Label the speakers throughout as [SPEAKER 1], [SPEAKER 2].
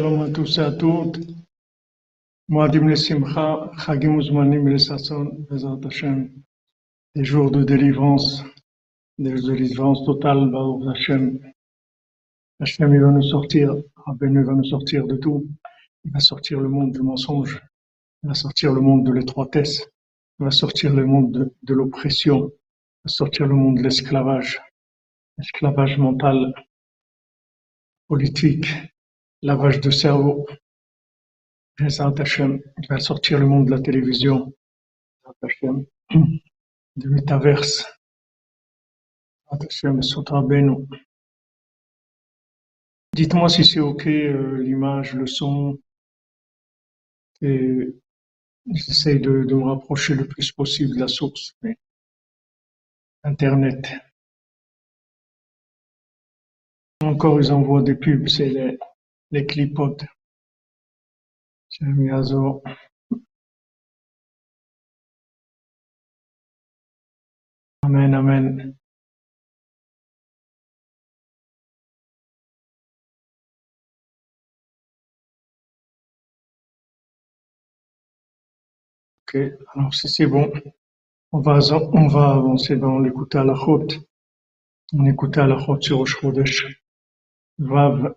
[SPEAKER 1] שלום à tous et à toutes. Moadim le Simcha, Chagim Uzmanim le Sasson, Bezat Hashem. Des jours de délivrance, des délivrance totale, Baruch Hashem. Hashem, il va nous sortir, Rabbeinu va nous sortir de tout. Il va sortir le monde du mensonge. Il va sortir le monde de l'étroitesse. Il va sortir le monde de, de l'oppression. Il va sortir le monde de l'esclavage. L'esclavage mental, politique, lavage de cerveau. Bezat Hashem, il va sortir le monde de la télévision. Bezat Hashem, du métaverse. Bezat Hashem, Sotra Beno. Dites-moi si c'est ok euh, l'image, le son. Et j'essaye de, de me rapprocher le plus possible de la source. mais Internet. Encore, ils envoient des pubs, c'est les, les clipotes. Shem Yazo. Amen, amen. Ok, alors si c'est bon, on va, on va avancer dans l'écoute à la chôte. On écoute à la chôte sur Rosh Chodesh. Vav.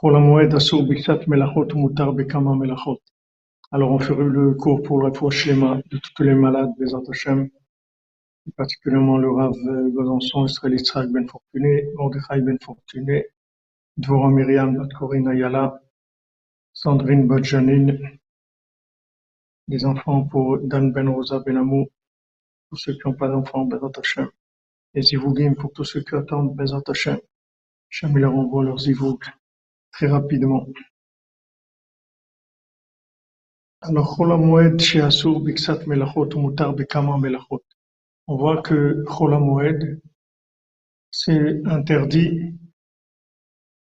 [SPEAKER 1] חול המועד אסור בקצת מלאכות ומותר בכמה מלאכות. Alors on ferait le cours pour la foi Shlema de toutes les malades des Hashem, et particulièrement le Rav Besançon, Israël Yitzhak Ben Fortuné, Mordechai Ben Fortuné, Dvorah Myriam Bat Corinne Ayala, Sandrine Bat Janine, les enfants pour Dan Ben Rosa Ben Amou, pour ceux qui n'ont pas d'enfants, Bezat Hashem, et Zivugim pour tous ceux qui attendent Bezat Hashem. Hashem leur envoie leurs Zivug très rapidement. Alors, Chol HaMoed she'asur biksat melachot mutar bekama melachot. On voit que Chol HaMoed, c'est interdit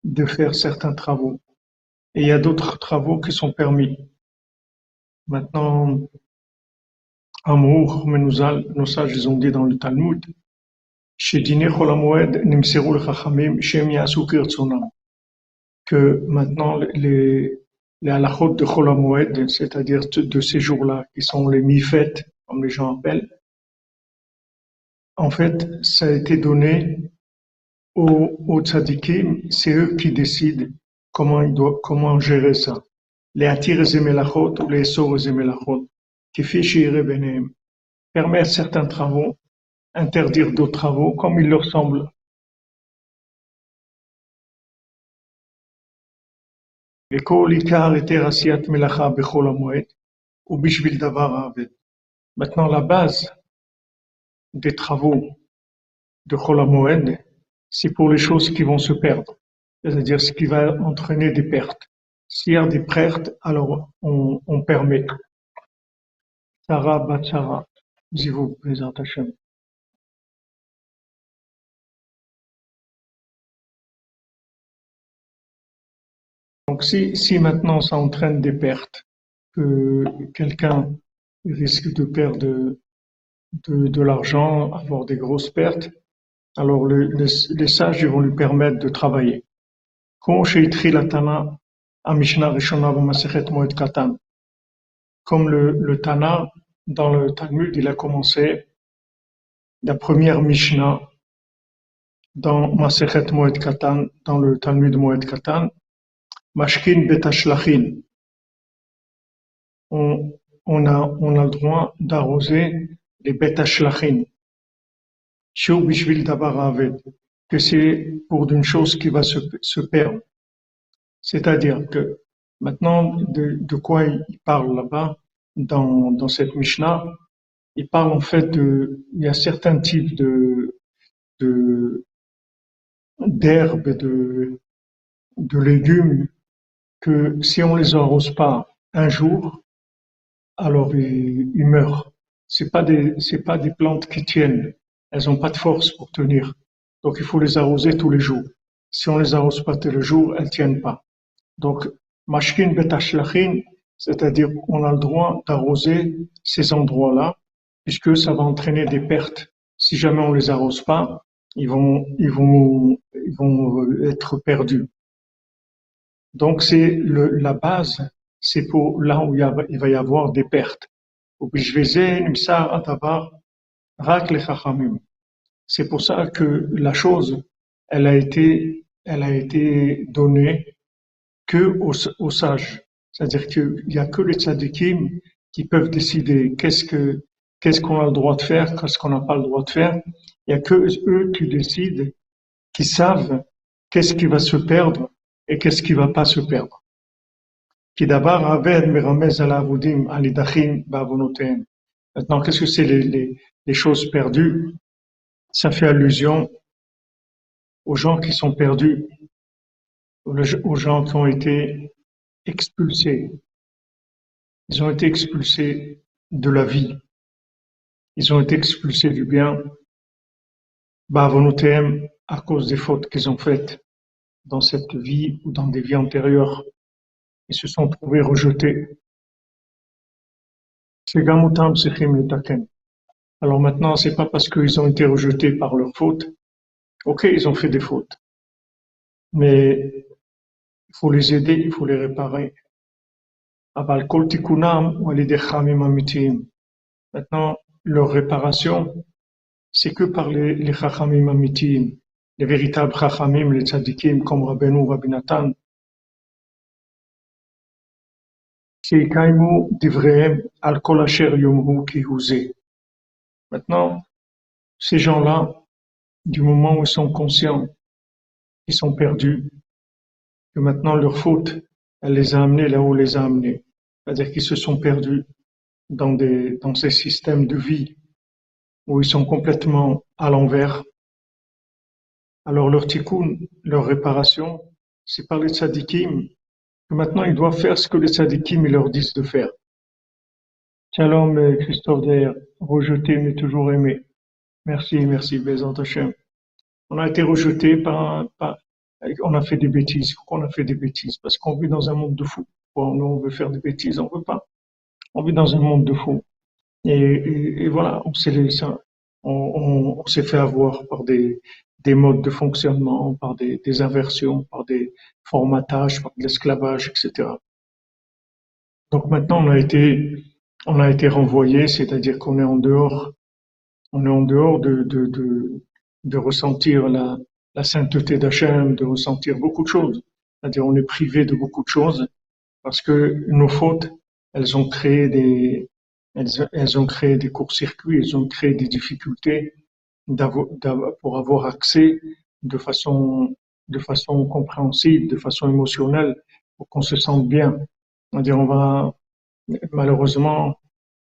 [SPEAKER 1] de faire certains travaux. Et il y a d'autres travaux qui sont permis. Maintenant, Amour, Menuzal, nos sages, ils ont dit dans le Talmud, chez Dine Chol HaMoed, nimseru l'chachamim, shem yasu kirtzonam que maintenant les, les halachot de Chol c'est-à-dire de ces jours-là, qui sont les mi-fêtes, comme les gens appellent, en fait, ça a été donné aux, aux tzadikim, c'est eux qui décident comment ils doivent, comment gérer ça. Les attir et melachot ou les sor et melachot, qui permettre certains travaux, interdire d'autres travaux comme il leur semble Maintenant, la base des travaux de Chol c'est pour les choses qui vont se perdre, c'est-à-dire ce qui va entraîner des pertes. S'il y a des pertes, alors on, on permet. Sarah Batsara, Zivou, Bezat Hashem. Si, maintenant ça entraîne des pertes, que quelqu'un risque de perdre de, l'argent, avoir des grosses pertes, alors le, les, sages vont lui permettre de travailler. Comme le, le Tana, dans le Talmud, il a commencé la première Mishnah dans Masechet Moed Katan, dans le Talmud Moed Katan, Mashkin betashlachin. On, on, a, on a le droit d'arroser les aved. Que c'est pour d'une chose qui va se, perdre. C'est-à-dire que maintenant, de, quoi il parle là-bas, dans, dans cette Mishnah, il parle en fait de, il y a certains types de, de, d'herbes, de, de légumes que si on les arrose pas un jour, alors ils, meurent. C'est pas des pas des plantes qui tiennent. Elles ont pas de force pour tenir. Donc il faut les arroser tous les jours. Si on les arrose pas tous les jours, elles tiennent pas. Donc mashkin betashlachin, c'est-à-dire on a le droit d'arroser ces endroits-là, puisque ça va entraîner des pertes. Si jamais on les arrose pas, ils vont ils vont ils vont être perdus. Donc c'est la base, c'est pour là où il, y a, il, va y avoir des pertes. C'est pour ça que la chose, elle a été, elle a été donnée que aux, aux sages. C'est-à-dire qu'il n'y a que les tzadikim qui peuvent décider qu'est-ce que qu'est-ce qu'on a le droit de faire, qu'est-ce qu'on n'a pas le droit de faire. Il n'y a que eux qui décident, qui savent qu'est-ce qui va se perdre qu'est-ce qui va pas se perdre? Maintenant, qu'est-ce que c'est les, choses perdues? Ça fait allusion aux gens qui sont perdus, aux gens qui ont été expulsés. Ils ont été expulsés de la vie. Ils ont été expulsés du bien. À cause des fautes qu'ils ont faites dans cette vie ou dans des vies antérieures et se sont trouvés rejetés. Alors maintenant, c'est pas parce qu'ils ont été rejetés par leur faute. Ok, ils ont fait des fautes. Mais il faut les aider, il faut les réparer. Maintenant, leur réparation, c'est que par les, les les véritables Chachamim, les Tzadikim, comme Rabbeinu Rabbinatan, Maintenant, ces gens-là, du moment où ils sont conscients qu'ils sont perdus, que maintenant leur faute, elle les a amenés là où elle les a amenés. C'est-à-dire qu'ils se sont perdus dans, des, dans ces systèmes de vie où ils sont complètement à l'envers, alors leur tikkun, leur réparation, c'est par les tzadikim, que maintenant ils doivent faire ce que les tzadikim leur disent de faire. Shalom euh, Christophe d'ailleurs, rejeté mais toujours aimé. Merci, merci Bézant Hachem. On a été rejeté par, par, on a fait des bêtises. Pourquoi on a fait des bêtises Parce qu'on vit dans un monde de fous. Bon, nous on veut faire des bêtises, on veut pas. On vit dans un monde de fous. Et, et, et voilà, on s'est on, on s'est fait avoir par des, des modes de fonctionnement, par des, des inversions, par des formatages, par de l'esclavage, etc. Donc maintenant on a été, on a été renvoyé, c'est-à-dire qu'on est en dehors, on est en dehors de, ressentir la, sainteté d'Hachem, de ressentir beaucoup de choses. C'est-à-dire on est privé de beaucoup de choses parce que nos fautes, elles ont créé des, elles, ont créé des courts-circuits, elles ont créé des difficultés pour avoir accès de façon, de façon compréhensible, de façon émotionnelle, pour qu'on se sente bien. C'est-à-dire on va, malheureusement,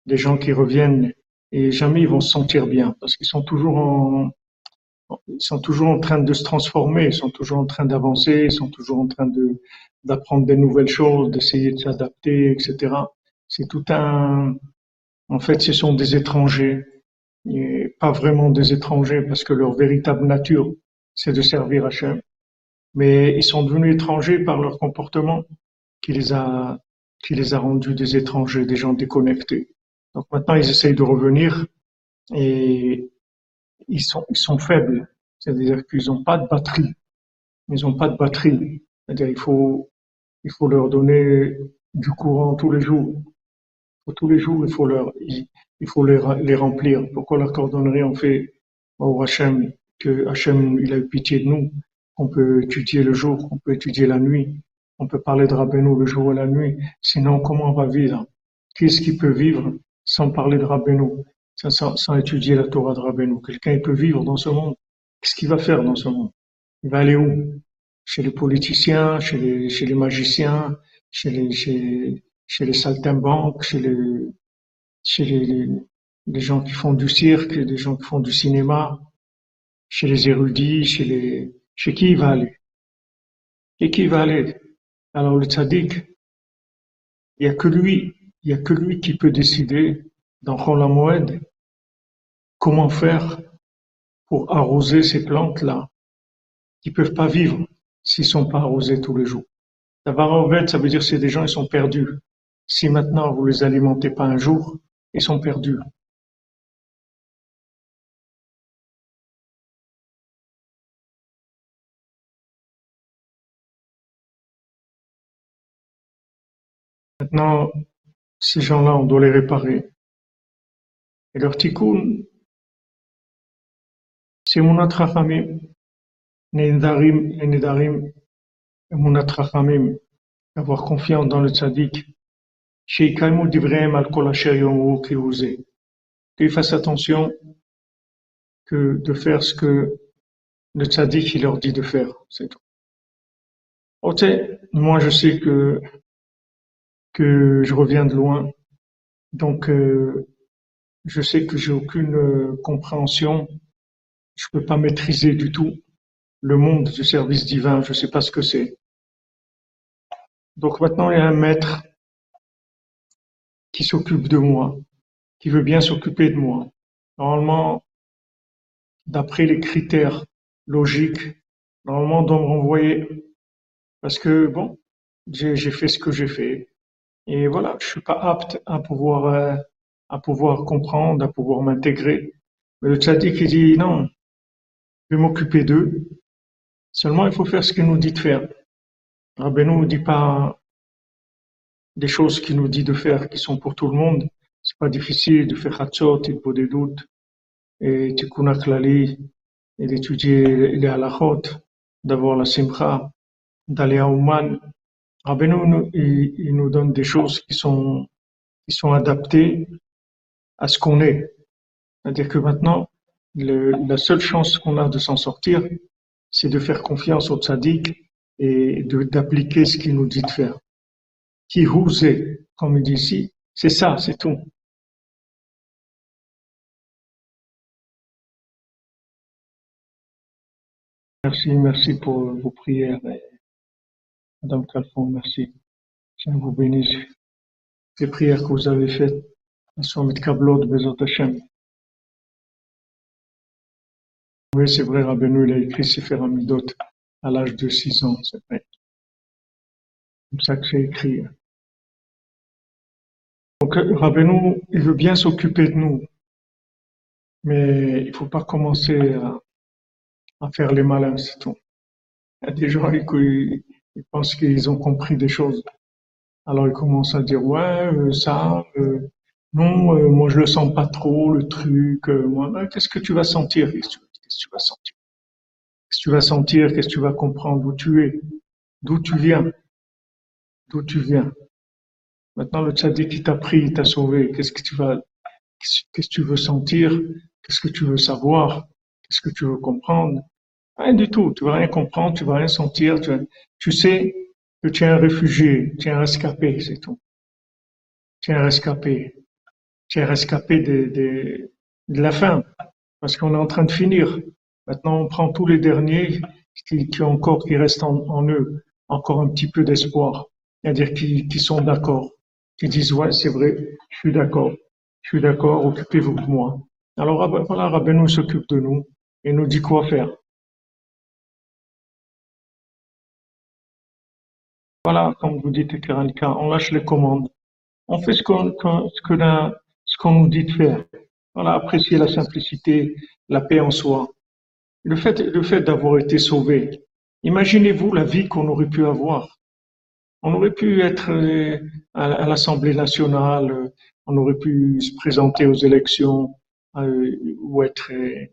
[SPEAKER 1] les gens qui reviennent et jamais ils vont se sentir bien parce qu'ils sont toujours en, ils sont toujours en train de se transformer, ils sont toujours en train d'avancer, ils sont toujours en train de d'apprendre des nouvelles choses, d'essayer de s'adapter, etc. C'est tout un, en fait, ce sont des étrangers, pas vraiment des étrangers parce que leur véritable nature, c'est de servir Hachem. Mais ils sont devenus étrangers par leur comportement qui les a, qui les a rendus des étrangers, des gens déconnectés. Donc maintenant, ils essayent de revenir et ils sont, ils sont faibles. C'est-à-dire qu'ils n'ont pas de batterie. Ils n'ont pas de batterie. C'est-à-dire il faut, il faut leur donner du courant tous les jours. Tous les jours, il faut il, faut les, remplir. Pourquoi leur coordonnerie on fait au Hachem que Hachem il a eu pitié de nous, qu'on peut étudier le jour, qu'on peut étudier la nuit, on peut parler de Rabbeinu le jour et la nuit. Sinon, comment on va vivre? Qui est-ce qui peut vivre sans parler de Rabbeinu, sans, étudier la Torah de Rabbeinu? Quelqu'un peut vivre dans ce monde. Qu'est-ce qu'il va faire dans ce monde? Il va aller où? Chez les politiciens, chez les, chez les magiciens, chez les, chez, chez les saltimbanques, chez les, chez les, gens qui font du cirque, les gens qui font du cinéma, chez les érudits, chez les, chez qui il va aller? Et qui va aller? Alors le tzaddik, il y a que lui, il a que lui qui peut décider dans Chol HaMoed comment faire pour arroser ces plantes-là qui peuvent pas vivre s'ils sont pas arrosés tous les jours. D'avoir en ça veut dire que c'est des gens, ils sont perdus. Si maintenant vous les alimentez pas un jour, ils sont perdus. Maintenant, ces gens-là, on doit les réparer. Et leur tikkun, c'est Munat Chachamim, Nedarim et Nedarim, Munat Chachamim, avoir confiance dans le tzaddik, Qu'ils fassent attention que de faire ce que le tzaddik il leur dit de faire, c'est tout. Ok, moi je sais que que je reviens de loin, donc euh, je sais que j'ai aucune euh, compréhension, je peux pas maîtriser du tout le monde du service divin, je sais pas ce que c'est. Donc maintenant il y a un maître qui s'occupe de moi, qui veut bien s'occuper de moi. Normalement, d'après les critères logiques, normalement on doit renvoyer parce que bon, j'ai fait ce que j'ai fait et voilà, je suis pas apte à pouvoir euh, à pouvoir comprendre, à pouvoir m'intégrer. Mais le tzaddik il dit non, je vais m'occuper d'eux. Seulement il faut faire ce qu'il nous dit de faire. Rabbeinu ne dit pas des choses qu'il nous dit de faire qui sont pour tout le monde. C'est pas difficile de faire Hatzot et de des doutes et Tikkun Klali et d'étudier les halachot, d'avoir la simcha, d'aller à Ouman. Rabbeinu, il, nous donne des choses qui sont, adaptées à ce qu'on est. C'est-à-dire que maintenant, la seule chance qu'on a de s'en sortir, c'est de faire confiance au tzaddik et d'appliquer ce qu'il nous dit de faire. Qui est, comme il dit ici, c'est ça, c'est tout. Merci, merci pour vos prières. Madame Calfon, merci. Je vous bénisse. Les prières que vous avez faites, elles sont avec Kablot. Oui, c'est vrai, Rabbeinu, il a écrit Sefer Amidot à l'âge de 6 ans, c'est vrai. C'est comme ça que j'ai écrit. Donc, Rabbeinu, il veut bien s'occuper de nous, mais il ne faut pas commencer à, faire les malins, c'est tout. Il y a des gens qui pensent qu'ils ont compris des choses. Alors ils commencent à dire ouais euh, ça euh, non euh, moi je le sens pas trop le truc qu'est-ce que tu vas sentir? Qu'est-ce que tu vas sentir? Qu'est-ce que tu vas sentir? Qu'est-ce que tu vas comprendre? D'où tu es? D'où tu viens? D'où tu viens? Maintenant le tzaddik qui t'a pris il t'a sauvé qu'est-ce que tu vas qu'est-ce que tu veux sentir? Qu'est-ce que tu veux savoir? Qu'est-ce que tu veux comprendre? Rien du tout. Tu vas rien comprendre, tu vas rien sentir. Tu, sais que tu es un réfugié, tu es un rescapé, c'est tout. Tu es un rescapé. Tu es un rescapé de, de, la fin. Parce qu'on est en train de finir. Maintenant, on prend tous les derniers qui, qui encore, qui restent en, eux, encore un petit peu d'espoir. C'est-à-dire qui, qui sont d'accord. Qui disent, ouais, c'est vrai, je suis d'accord. Je suis d'accord, occupez-vous de moi. Alors, voilà, Rabbeinu s'occupe de nous et nous dit quoi faire. Voilà, comme vous dites, on lâche les commandes. On fait ce qu'on ce qu'on nous dit de faire. Voilà, apprécier la simplicité, la paix en soi. Le fait, le fait d'avoir été sauvé. Imaginez-vous la vie qu'on aurait pu avoir. On aurait pu être euh, à, l'Assemblée nationale, on aurait pu se présenter aux élections euh, ou être euh,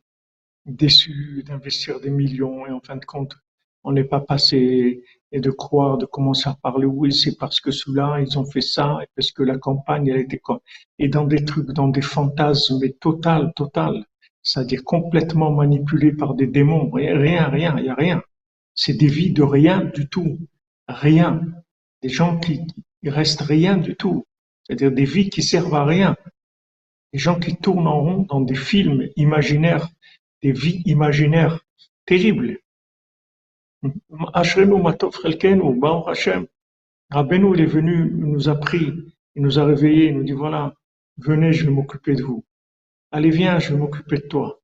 [SPEAKER 1] déçu d'investir des millions et en fin de compte, on n'est pas passé et de croire, de commencer à parler, oui, c'est parce que ceux-là, ils ont fait ça, et parce que la campagne, elle était comme, et dans des trucs, dans des fantasmes, mais total, total, c'est-à-dire complètement manipulés par des démons, rien, rien, il y a rien. C'est des vies de rien du tout, rien. Des gens qui, il restent rien du tout. C'est-à-dire des vies qui servent à rien. Des gens qui tournent en rond dans des films imaginaires, des vies imaginaires terribles. Ashrenu Matov Baruch Hashem. Rabbeinu, il est venu, il nous a pris, il nous a réveillés, il nous dit voilà, venez, je vais m'occuper de vous. Allez, viens, je vais m'occuper de toi.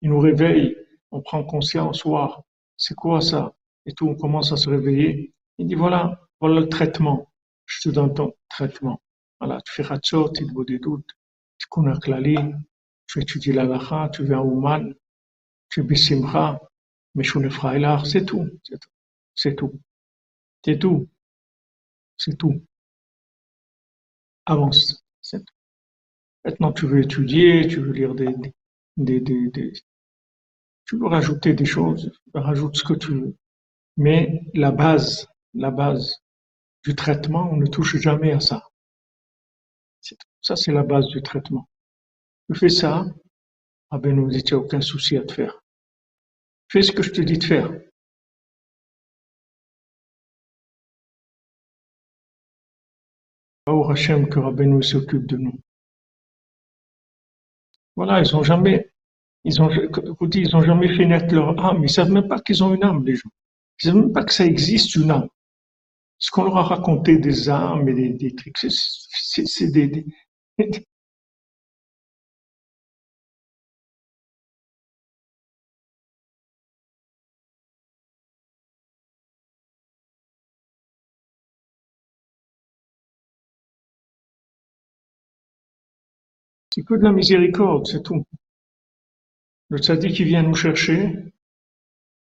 [SPEAKER 1] Il nous réveille, on prend conscience, soir, c'est quoi ça? Et tout, on commence à se réveiller. Il dit voilà, le traitement. Je te donne ton traitement. Voilà, tu fais des doutes, tu connais Klali, tu étudies la Lacha, tu viens au Ouman, tu Bissimcha, mais Frailar, c'est tout, c'est tout, c'est tout, c'est tout, c'est tout. avance. Maintenant, tu veux étudier, tu veux lire des, des, des, des, tu veux rajouter des choses, rajoute ce que tu veux. Mais la base, la base du traitement, on ne touche jamais à ça. Ça, c'est la base du traitement. Tu fais ça, ah ben nous dit, tu aucun souci à te faire. Fais ce que je te dis de faire. Au Hachem que Rabbeinu s'occupe de nous. Voilà, ils ont jamais, ils ont, ils ont jamais fait naître leur âme. Ils savent même pas qu'ils ont une âme, les gens. Ils savent même pas que ça existe une âme. Ce qu'on leur a raconté des âmes et des, trucs, c'est que de la miséricorde, c'est tout. Le tzaddik qui vient nous chercher,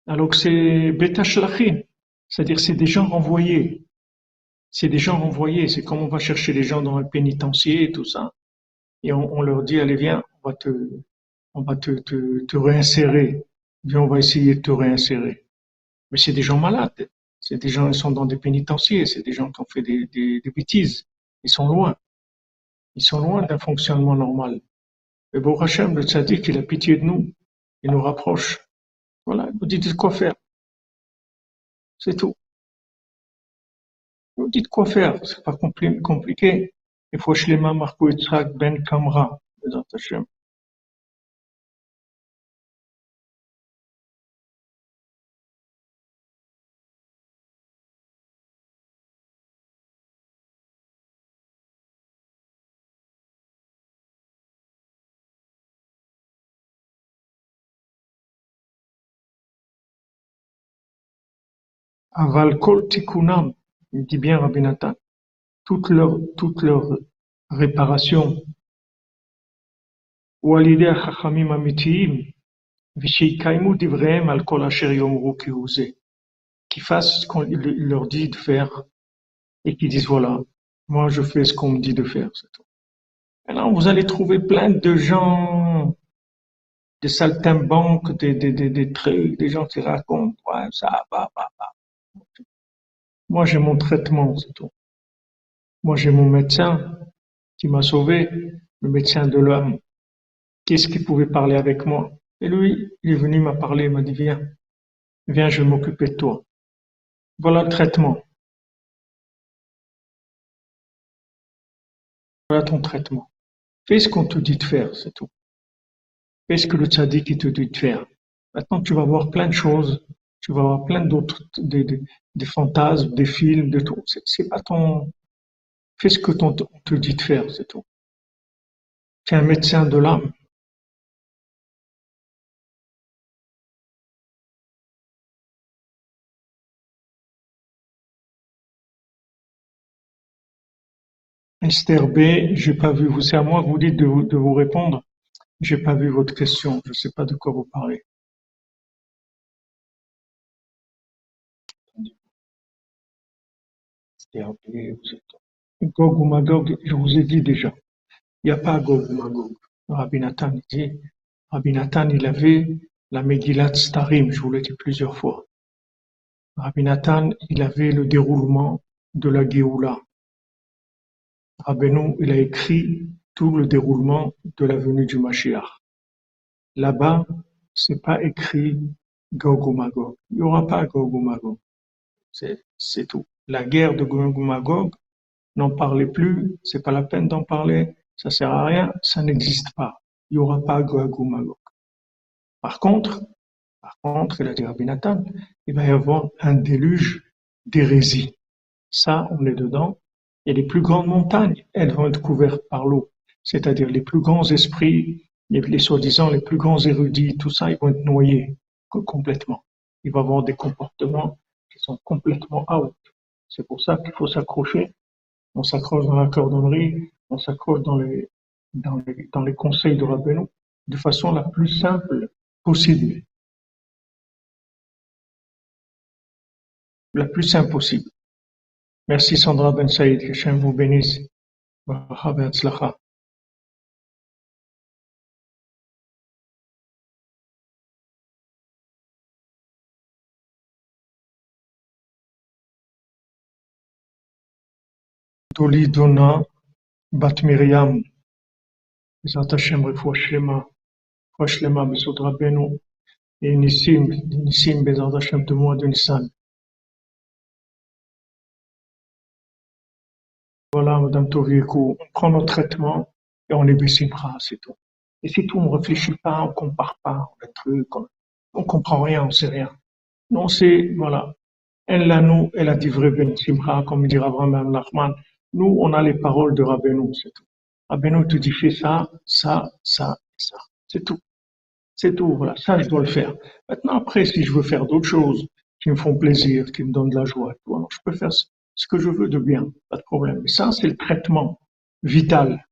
[SPEAKER 1] alors que c'est betachlachin, c'est-à-dire c'est des gens renvoyés. C'est des gens renvoyés, c'est comme on va chercher les gens dans un pénitencier et tout ça. Et on, leur dit, allez viens, on va te, on va te, te, réinsérer. Viens, on va essayer de te réinsérer. Mais c'est des gens malades. C'est des gens, qui sont dans des pénitenciers. C'est des gens qui ont fait des, des, des bêtises. Ils sont loin. Ils sont loin d'un fonctionnement normal. Mais bon, Hachem, le tzaddik, il a pitié de nous. Il nous rapproche. Voilà, il nous dit de quoi faire? C'est tout. Il nous dit de quoi faire. C'est pas compliqué. Il faut Shlema Marco Yitzhak Ben Kamra. Hachem. Aval chachamim amitiim, v'sheikaimu divrehem al kol asher yomru qui fassent ce qu'on leur dit de faire, et qui disent voilà, moi je fais ce qu'on me dit de faire. Maintenant, vous allez trouver plein de gens, des saltimbanques, des, des, des, des trucs, des gens qui racontent, ouais, ça, va, va. Moi, j'ai mon traitement, c'est tout. Moi, j'ai mon médecin qui m'a sauvé, le médecin de l'homme. Qu'est-ce qu'il pouvait parler avec moi? Et lui, il est venu m'a parler, il m'a dit, viens, viens, je vais m'occuper de toi. Voilà le traitement. Voilà ton traitement. Fais ce qu'on te dit de faire, c'est tout. Fais ce que le tzaddik te dit de faire. Maintenant, tu vas voir plein de choses tu vas avoir plein d'autres, des, fantasmes, des films, de tout. C'est pas ton, fais ce que ton, on te dit de faire, c'est tout. Tu es un médecin de l'âme. Esther B, j'ai pas vu, vous, c'est à moi que vous dites de vous, répondre. J'ai pas vu votre question, je sais pas de quoi vous parlez. Gog ou Magog, je vous ai dit déjà, il n'y a pas Gog ou Magog. Rabbi Nathan dit, Rabbi Nathan, il avait la Megillat Starim, je vous l'ai dit plusieurs fois. Rabbi Nathan, il avait le déroulement de la Géoula. Rabbeinu, il a écrit tout le déroulement de la venue du Mashiach. Là-bas, c'est pas écrit Gog Magog. Il n'y aura pas Gog ou Magog. C'est tout. La guerre de Gog Magog, n'en parlez plus, c'est pas la peine d'en parler, ça sert à rien, ça n'existe pas. Il n'y aura pas Gog Magog. Par contre, par contre, il a dit Rabbi Nathan, il va y avoir un déluge d'hérésie. Ça, on est dedans. Et les plus grandes montagnes, elles vont être couvertes par l'eau. C'est-à-dire les plus grands esprits, les, soi-disant les plus grands érudits, tout ça, ils vont être noyés complètement. Il va y avoir des comportements sont complètement out. C'est pour ça qu'il faut s'accrocher. On s'accroche dans la cordonnerie, on s'accroche dans les, dans les, conseils de Rabbeinu de façon la plus simple possible. La plus simple possible. Merci Sandra Ben Saïd, que Hachem vous bénisse. Toledona bat Miriam. Bezrat Hashem Refoua Shlema. Refoua Shlema Bezot Rabbeinu. Et Nissim Nissim Bezrat Hashem de mois de Nissan. Voilà Madame Tovieco, on prend notre traitement et on est Bessimra, c'est tout. Et c'est tout, on ne réfléchit pas, on ne compare pas, on truc, on ne comprend rien, on ne sait rien. Non, c'est, voilà, elle l'a nous, elle a dit vrai Ben Simra, comme dit Abraham Nachman, nous, on a les paroles de Rabbeinu, c'est tout. Rabbeinu te dit fais ça, ça, ça, ça. C'est tout. C'est tout, voilà. Ça, je dois le faire. Maintenant, après, si je veux faire d'autres choses qui me font plaisir, qui me donnent de la joie, alors je peux faire ce que je veux de bien, pas de problème. Mais ça, c'est le traitement vital.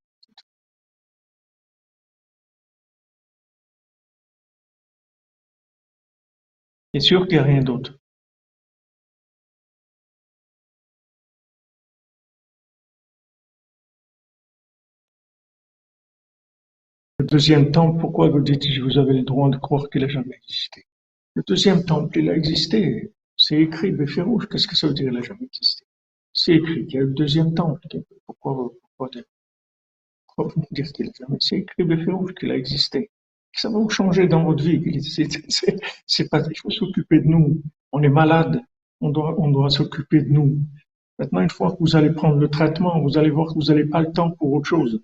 [SPEAKER 1] C'est sûr qu'il n'y a rien d'autre. Deuxième temple, pourquoi vous dites vous avez le droit de croire qu'il n'a jamais existé? Le deuxième temple, il a existé. C'est écrit, Béférouche. Qu'est-ce que ça veut dire, il n'a jamais existé? C'est écrit qu'il y a le deuxième temple. Pourquoi, vous dire qu'il n'a jamais C'est écrit, Béférouche, qu'il a existé. Ça va vous changer dans votre vie. C'est pas, il faut s'occuper de nous. On est malade. On doit, on doit s'occuper de nous. Maintenant, une fois que vous allez prendre le traitement, vous allez voir que vous n'avez pas le temps pour autre chose.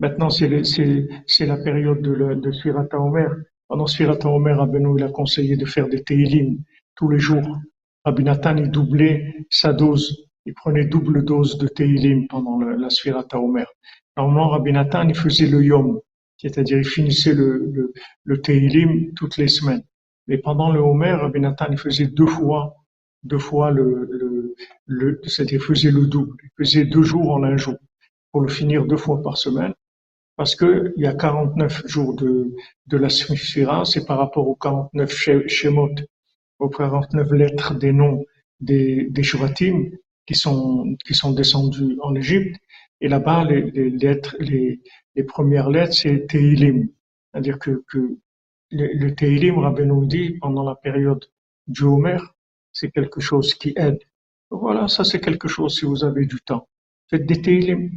[SPEAKER 1] Maintenant, c'est la période de, de Sfirata Omer. Pendant Sfirata Omer, Rabbeinu, il a conseillé de faire des Teilim tous les jours. Rabbi il doublait sa dose. Il prenait double dose de Teilim pendant le, la Sfirata Omer. Normalement, Rabbi il faisait le Yom. C'est-à-dire, il finissait le, le, toutes les semaines. Mais pendant le Homer, Rabbi il faisait deux fois, deux fois le, le, le c'est-à-dire, il faisait le double. Il faisait deux jours en un jour pour le finir deux fois par semaine parce que il y a 49 jours de, de la Sphira, c'est par rapport aux 49 Shemot, aux 49 lettres des noms des, des qui sont, qui sont descendus en Égypte. Et là-bas, les, les, lettres, les, les premières lettres, c'est Teilim. C'est-à-dire que, que le, Teilim, Rabbeinu dit, pendant la période du Homer, c'est quelque chose qui aide. Voilà, ça c'est quelque chose si vous avez du temps. Faites des Teilim.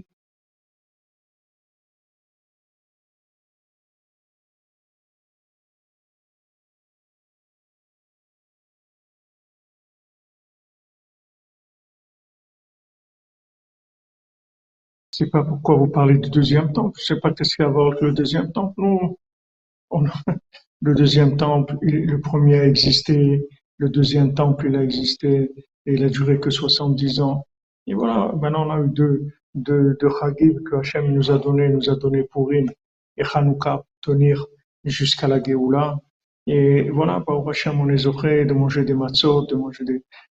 [SPEAKER 1] Sais pas pourquoi vous parlez du deuxième temple. Je sais pas qu'est-ce qu'il y a à voir avec le deuxième temple. On, le deuxième temple, le premier a existé. Le deuxième temple, il a existé et il a duré que 70 ans. Et voilà, maintenant on a eu deux, deux, que Hachem nous a donné, nous a donné pour une et Hanouka tenir jusqu'à la Géoula. Et voilà, par Hachem, on est offert de manger des matzot, de manger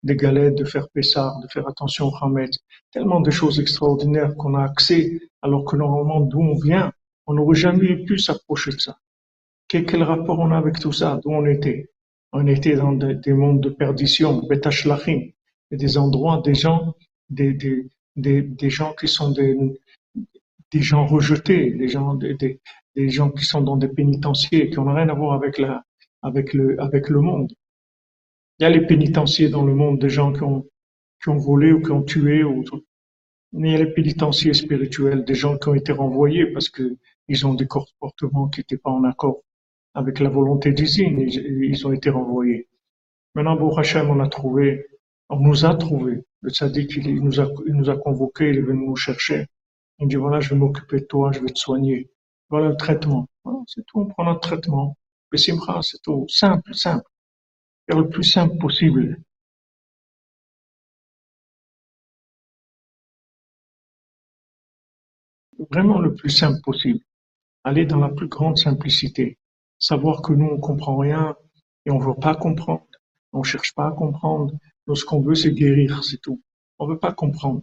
[SPEAKER 1] des, galettes, de faire Pessar, de faire attention au Hametz. Tellement de choses extraordinaires qu'on a accès, alors que normalement, d'où on vient, on n'aurait jamais pu s'approcher de ça. Quel, rapport on a avec tout ça? D'où on était? On était dans des, des mondes de perdition, Betashlachim, des endroits, des gens, des, des, des, gens qui sont des, des gens rejetés, des gens, des, des gens qui sont dans des pénitenciers, qui n'ont rien à voir avec la, avec le, avec le monde. Il y a les pénitenciers dans le monde, des gens qui ont, qui ont volé ou qui ont tué, ou, mais il y a les pénitenciers spirituels, des gens qui ont été renvoyés parce que ils ont des comportements qui n'étaient pas en accord avec la volonté divine, ils, ont été renvoyés. Maintenant, Baruch Hashem, on a trouvé, on nous a trouvé. Le tzaddik, il nous a, il nous a convoqués, il est venu nous chercher. Il dit, voilà, je vais m'occuper de toi, je vais te soigner. Voilà le traitement. C'est tout, on prend notre traitement. C'est tout. Simple, simple. Faire le plus simple possible. Vraiment le plus simple possible. Aller dans la plus grande simplicité. Savoir que nous, on comprend rien et on veut pas comprendre. On cherche pas à comprendre. Nous, ce qu'on veut, c'est guérir, c'est tout. On veut pas comprendre.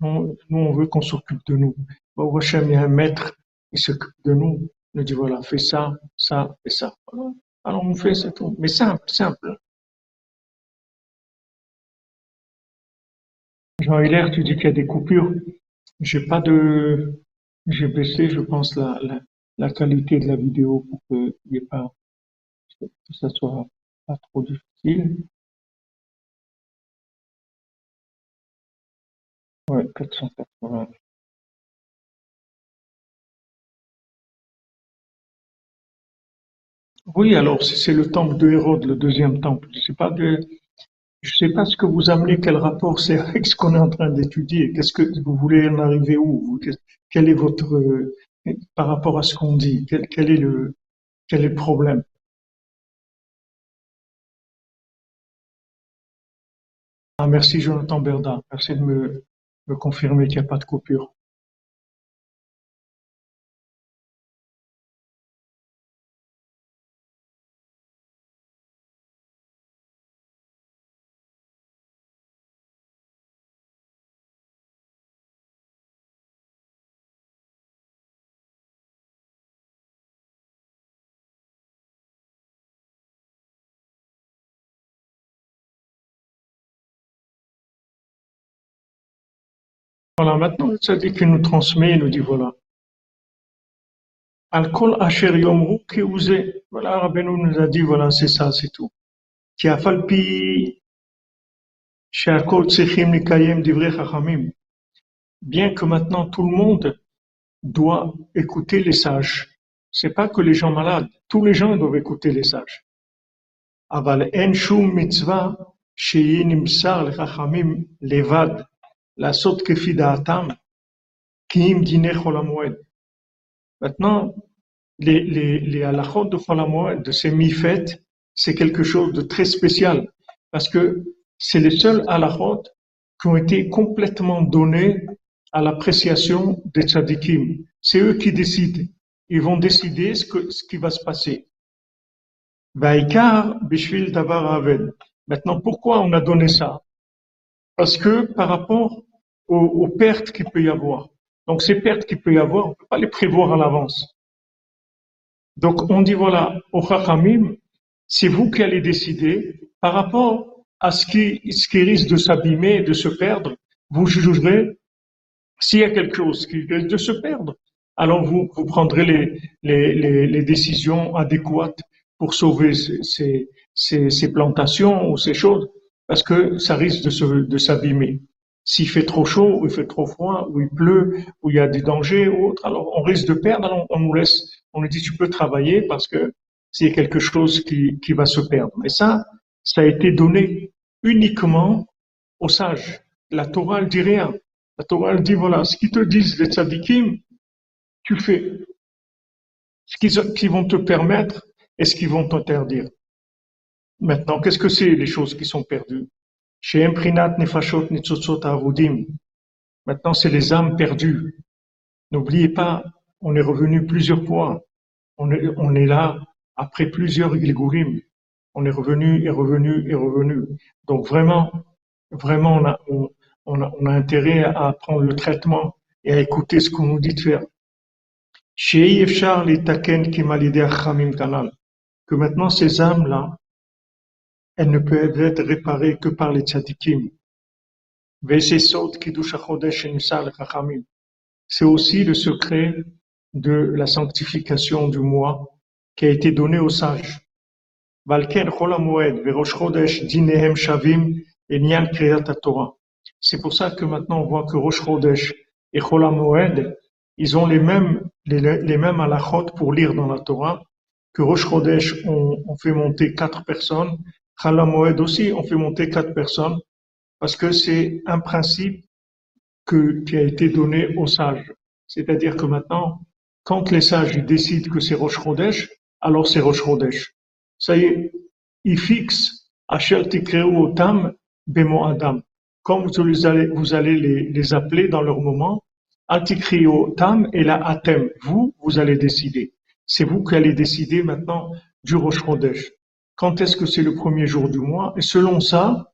[SPEAKER 1] nous, on veut qu'on s'occupe de nous. Au Hachem, il y a un maître, il s'occupe de nous. Nous dit, voilà, fais ça, ça et ça. Voilà. Alors on fait, c'est tout. Mais simple, simple. Jean Hilaire, tu dis qu'il y a des coupures. J'ai pas de, j'ai baissé, je pense, la, la, qualité de la vidéo pour que y ait pas, que ça soit pas trop difficile. Ouais, 480. Oui, alors c'est le temple de Hérode, le deuxième temple. Je sais pas de, je sais pas ce que vous amenez, quel rapport c'est avec ce qu'on est en train d'étudier. Qu'est-ce que vous voulez en arriver où Quel est votre euh, par rapport à ce qu'on dit quel, est le quel est le problème? Ah, Merci Jonathan Berda. Merci de me, me confirmer qu'il n'y a pas de coupure. Voilà, maintenant le tzaddik nous transmet, il nous dit voilà. Al-Kol Asher Yomru Voilà, Rabbeinu nous a dit voilà, c'est ça, c'est tout. Qui. Bien que maintenant tout le monde doit écouter les sages. C'est pas que les gens malades, tous les gens doivent écouter les sages. Aval en shum mitzvah sheyi nimsar lechachamim levad la saute Atam, Kim Dine Maintenant, les, les, halachot de Cholamoued, de ces mi-fêtes, c'est quelque chose de très spécial parce que c'est les seuls halachot qui ont été complètement donnés à l'appréciation des tzadikim. C'est eux qui décident. Ils vont décider ce, qui va se passer. Bishvil Davar. Maintenant, pourquoi on a donné ça? Parce que par rapport aux, pertes qu'il peut y avoir. Donc ces pertes qu'il peut y avoir, on ne peut pas les prévoir à l'avance. Donc on dit voilà, au Chachamim, c'est vous qui allez décider par rapport à ce qui, risque de s'abîmer, de se perdre, vous jugerez s'il y a quelque chose qui risque de se perdre. Alors vous, vous prendrez les, décisions adéquates pour sauver ces, ces, ces, plantations ou ces choses, parce que ça risque de s'abîmer. S'il fait trop chaud, ou il fait trop froid, ou il pleut, ou il y a des dangers ou autre, alors on risque de perdre, alors on nous laisse, on nous dit tu peux travailler parce que c'est quelque chose qui, qui va se perdre. Mais ça, ça a été donné uniquement aux sages. La Torah, elle dit rien. La Torah, dit voilà, ce qu'ils te disent les tzadikim, tu fais. Ce qu'ils vont te permettre et ce qu'ils vont t'interdire. Maintenant, qu'est-ce que c'est les choses qui sont perdues? Maintenant, c'est les âmes perdues. N'oubliez pas, on est revenu plusieurs fois. On est, là après plusieurs Gilgurim. On est revenu et revenu et revenu. Donc vraiment, vraiment, on a intérêt à prendre le traitement et à écouter ce qu'on nous dit de faire. Que maintenant ces âmes-là, elles ne peuvent être réparées que par les tzadikim. C'est aussi le secret de la sanctification du mois qui a été donné aux sages. C'est pour ça que maintenant on voit que Rosh et Chol ils ont les mêmes, les, les mêmes halachot pour lire dans la Torah, que Rosh Chodesh, on, on fait monter quatre personnes, Moed aussi, on fait monter quatre personnes parce que c'est un principe que, qui a été donné aux sages. C'est-à-dire que maintenant, quand les sages décident que c'est Rosh alors c'est Rosh Chodesh. Ça y est, ils fixent Asher Tikreu Tam Bemo Adam. Quand vous allez, vous allez les, les appeler dans leur moment, Atikrio Tam et la Atem. Vous, vous allez décider. C'est vous qui allez décider maintenant du Rosh quand est-ce que c'est le premier jour du mois, et selon ça,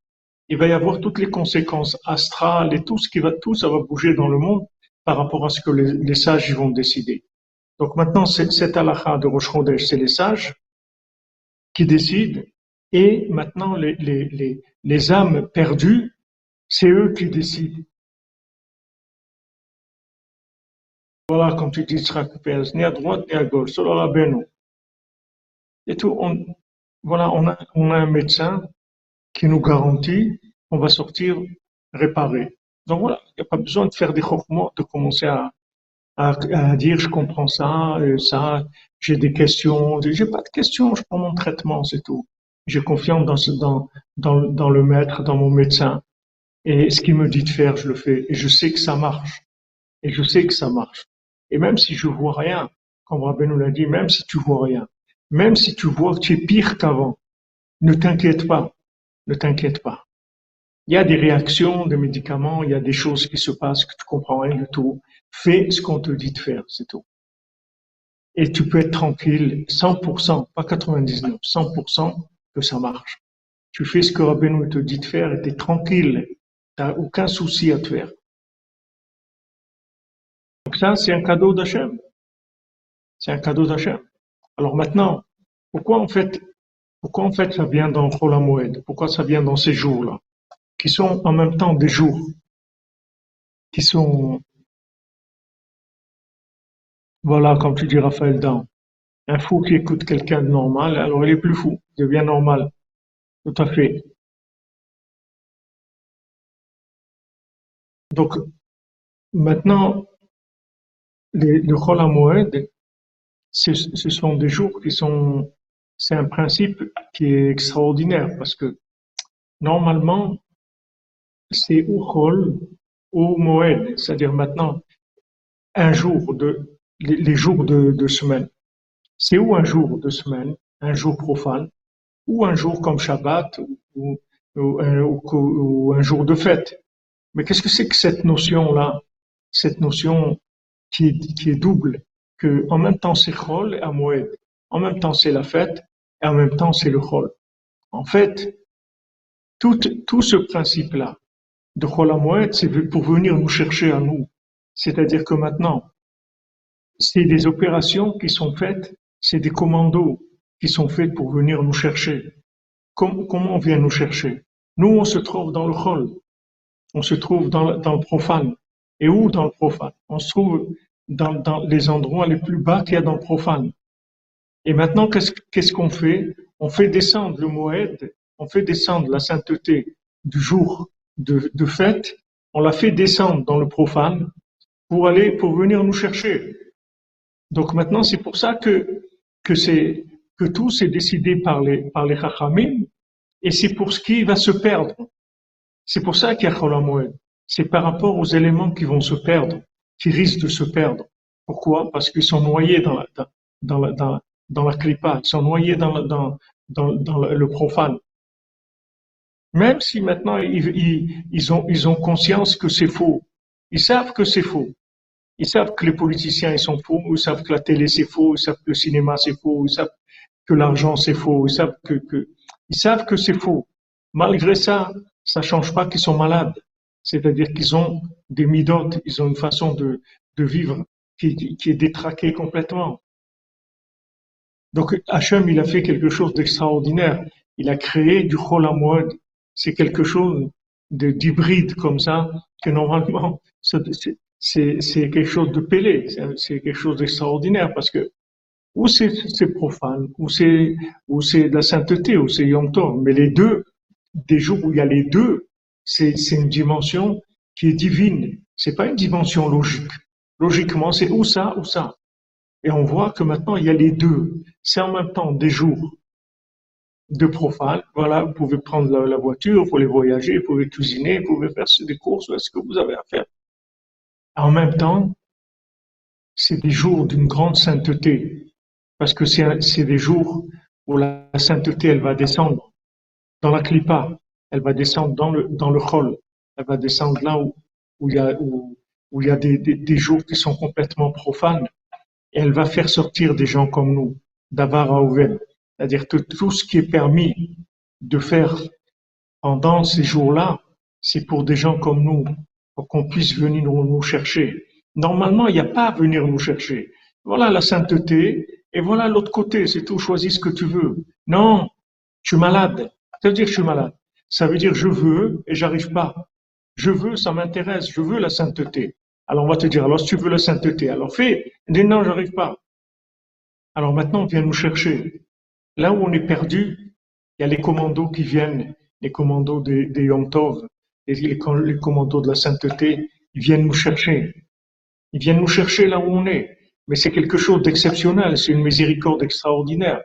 [SPEAKER 1] il va y avoir toutes les conséquences astrales et tout ce qui va, tout ça va bouger dans le monde par rapport à ce que les, sages vont décider. Donc maintenant, cette halakha de Rosh c'est les sages qui décident, et maintenant les, âmes perdues, c'est eux qui décident. Voilà, comme tu dis, ni à droite ni à gauche, Rabbeinu. Et tout, voilà, on a, on a un médecin qui nous garantit qu'on va sortir réparé. Donc voilà, il n'y a pas besoin de faire des chokmos, de commencer à, à, dire je comprends ça, et ça, j'ai des questions. J'ai pas de questions, je prends mon traitement, c'est tout. J'ai confiance dans, dans, dans, dans le maître, dans mon médecin. Et ce qu'il me dit de faire, je le fais. Et je sais que ça marche. Et je sais que ça marche. Et même si je vois rien, comme Rabbi nous l'a dit, même si tu vois rien, même si tu vois que tu es pire qu'avant, ne t'inquiète pas. Ne t'inquiète pas. Il y a des réactions de médicaments, il y a des choses qui se passent que tu comprends rien du tout. Fais ce qu'on te dit de faire, c'est tout. Et tu peux être tranquille, 100%, pas 99, 100% que ça marche. Tu fais ce que Rabbeinu te dit de faire et tu es tranquille. Tu n'as aucun souci à te faire. Donc ça, c'est un cadeau d'Hachem. C'est un cadeau d'Hachem. Alors maintenant, pourquoi en fait, pourquoi en fait ça vient dans Moed? Pourquoi ça vient dans ces jours-là? Qui sont en même temps des jours qui sont, voilà, comme tu dis Raphaël Dan, un fou qui écoute quelqu'un de normal, alors il est plus fou, il devient normal. Tout à fait. Donc, maintenant, le Chol ce, sont des jours qui sont, c'est un principe qui est extraordinaire parce que normalement, c'est ou Chol ou Moed, c'est-à-dire maintenant un jour de, les, jours de, semaine. C'est ou un jour de semaine, un jour profane, ou un jour comme Shabbat, ou, un jour de fête. Mais qu'est-ce que c'est que cette notion-là, cette notion qui est double, que en même temps c'est Chol et Amoed, en même temps c'est la fête et en même temps c'est le Chol. En fait, tout, ce principe-là de Chol Amoed, c'est pour venir nous chercher à nous. C'est-à-dire que maintenant, c'est des opérations qui sont faites, c'est des commandos qui sont faits pour venir nous chercher. comment on vient nous chercher? Nous, on se trouve dans le Chol, on se trouve dans, le profane. Et où dans le profane? On se trouve dans, les endroits les plus bas qu'il y a dans le profane. Et maintenant, qu'est-ce qu'on fait? On fait descendre le Moed, on fait descendre la sainteté du jour de, fête, on la fait descendre dans le profane pour aller, pour venir nous chercher. Donc maintenant, c'est pour ça que, c'est, tout s'est décidé par les, par Chachamim, et c'est pour ce qui va se perdre. C'est pour ça qu'il y a Cholamoued. C'est par rapport aux éléments qui vont se perdre, qui risquent de se perdre. Pourquoi? Parce qu'ils sont noyés dans la, dans, la, dans, dans la ils sont noyés dans, dans, dans, dans le profane. Même si maintenant ils, ils, ont, ils ont conscience que c'est faux, ils savent que c'est faux. Ils savent que les politiciens ils sont faux, ils savent que la télé c'est faux, ils savent que le cinéma c'est faux, ils savent que l'argent c'est faux, ils savent que, que ils savent que c'est faux. Malgré ça, ça change pas qu'ils sont malades. C'est-à-dire qu'ils ont des midotes, ils ont une façon de, de vivre qui, est détraquée complètement. Donc Hachem, il a fait quelque chose d'extraordinaire. Il a créé du cholamod. C'est quelque chose d'hybride comme ça, que normalement, c'est quelque chose de pélé. C'est quelque chose d'extraordinaire parce que ou c'est profane, ou c'est de la sainteté, ou c'est Yom. Mais les deux, des jours où il y a les deux, c'est une dimension qui est divine. C'est pas une dimension logique. Logiquement, c'est ou ça ou ça. Et on voit que maintenant, il y a les deux. C'est en même temps des jours de profane. Voilà, vous pouvez prendre la, voiture, vous pouvez voyager, vous pouvez cuisiner, vous pouvez faire des courses, ce que vous avez à faire. En même temps, c'est des jours d'une grande sainteté. Parce que c'est des jours où la sainteté, elle va descendre dans la clipa, elle va descendre dans le, dans chol, elle va descendre là où, il y a, des, jours qui sont complètement profanes, et elle va faire sortir des gens comme nous, d'Avar à C'est-à-dire que tout ce qui est permis de faire pendant ces jours-là, c'est pour des gens comme nous, pour qu'on puisse venir nous, chercher. Normalement, il n'y a pas à venir nous chercher. Voilà la sainteté, et voilà l'autre côté, c'est tout, choisis ce que tu veux. Non, je suis malade. Ça veut dire je suis malade. Ça veut dire je veux et j'arrive pas. Je veux, ça m'intéresse, je veux la sainteté. Alors on va te dire, alors si tu veux la sainteté, alors fais. Dit, non, j'arrive pas. Alors maintenant, viens nous chercher. Là où on est perdu, il y a les commandos qui viennent, les commandos des, des Yom les, les commandos de la sainteté, ils viennent nous chercher. Ils viennent nous chercher là où on est. Mais c'est quelque chose d'exceptionnel, c'est une miséricorde extraordinaire.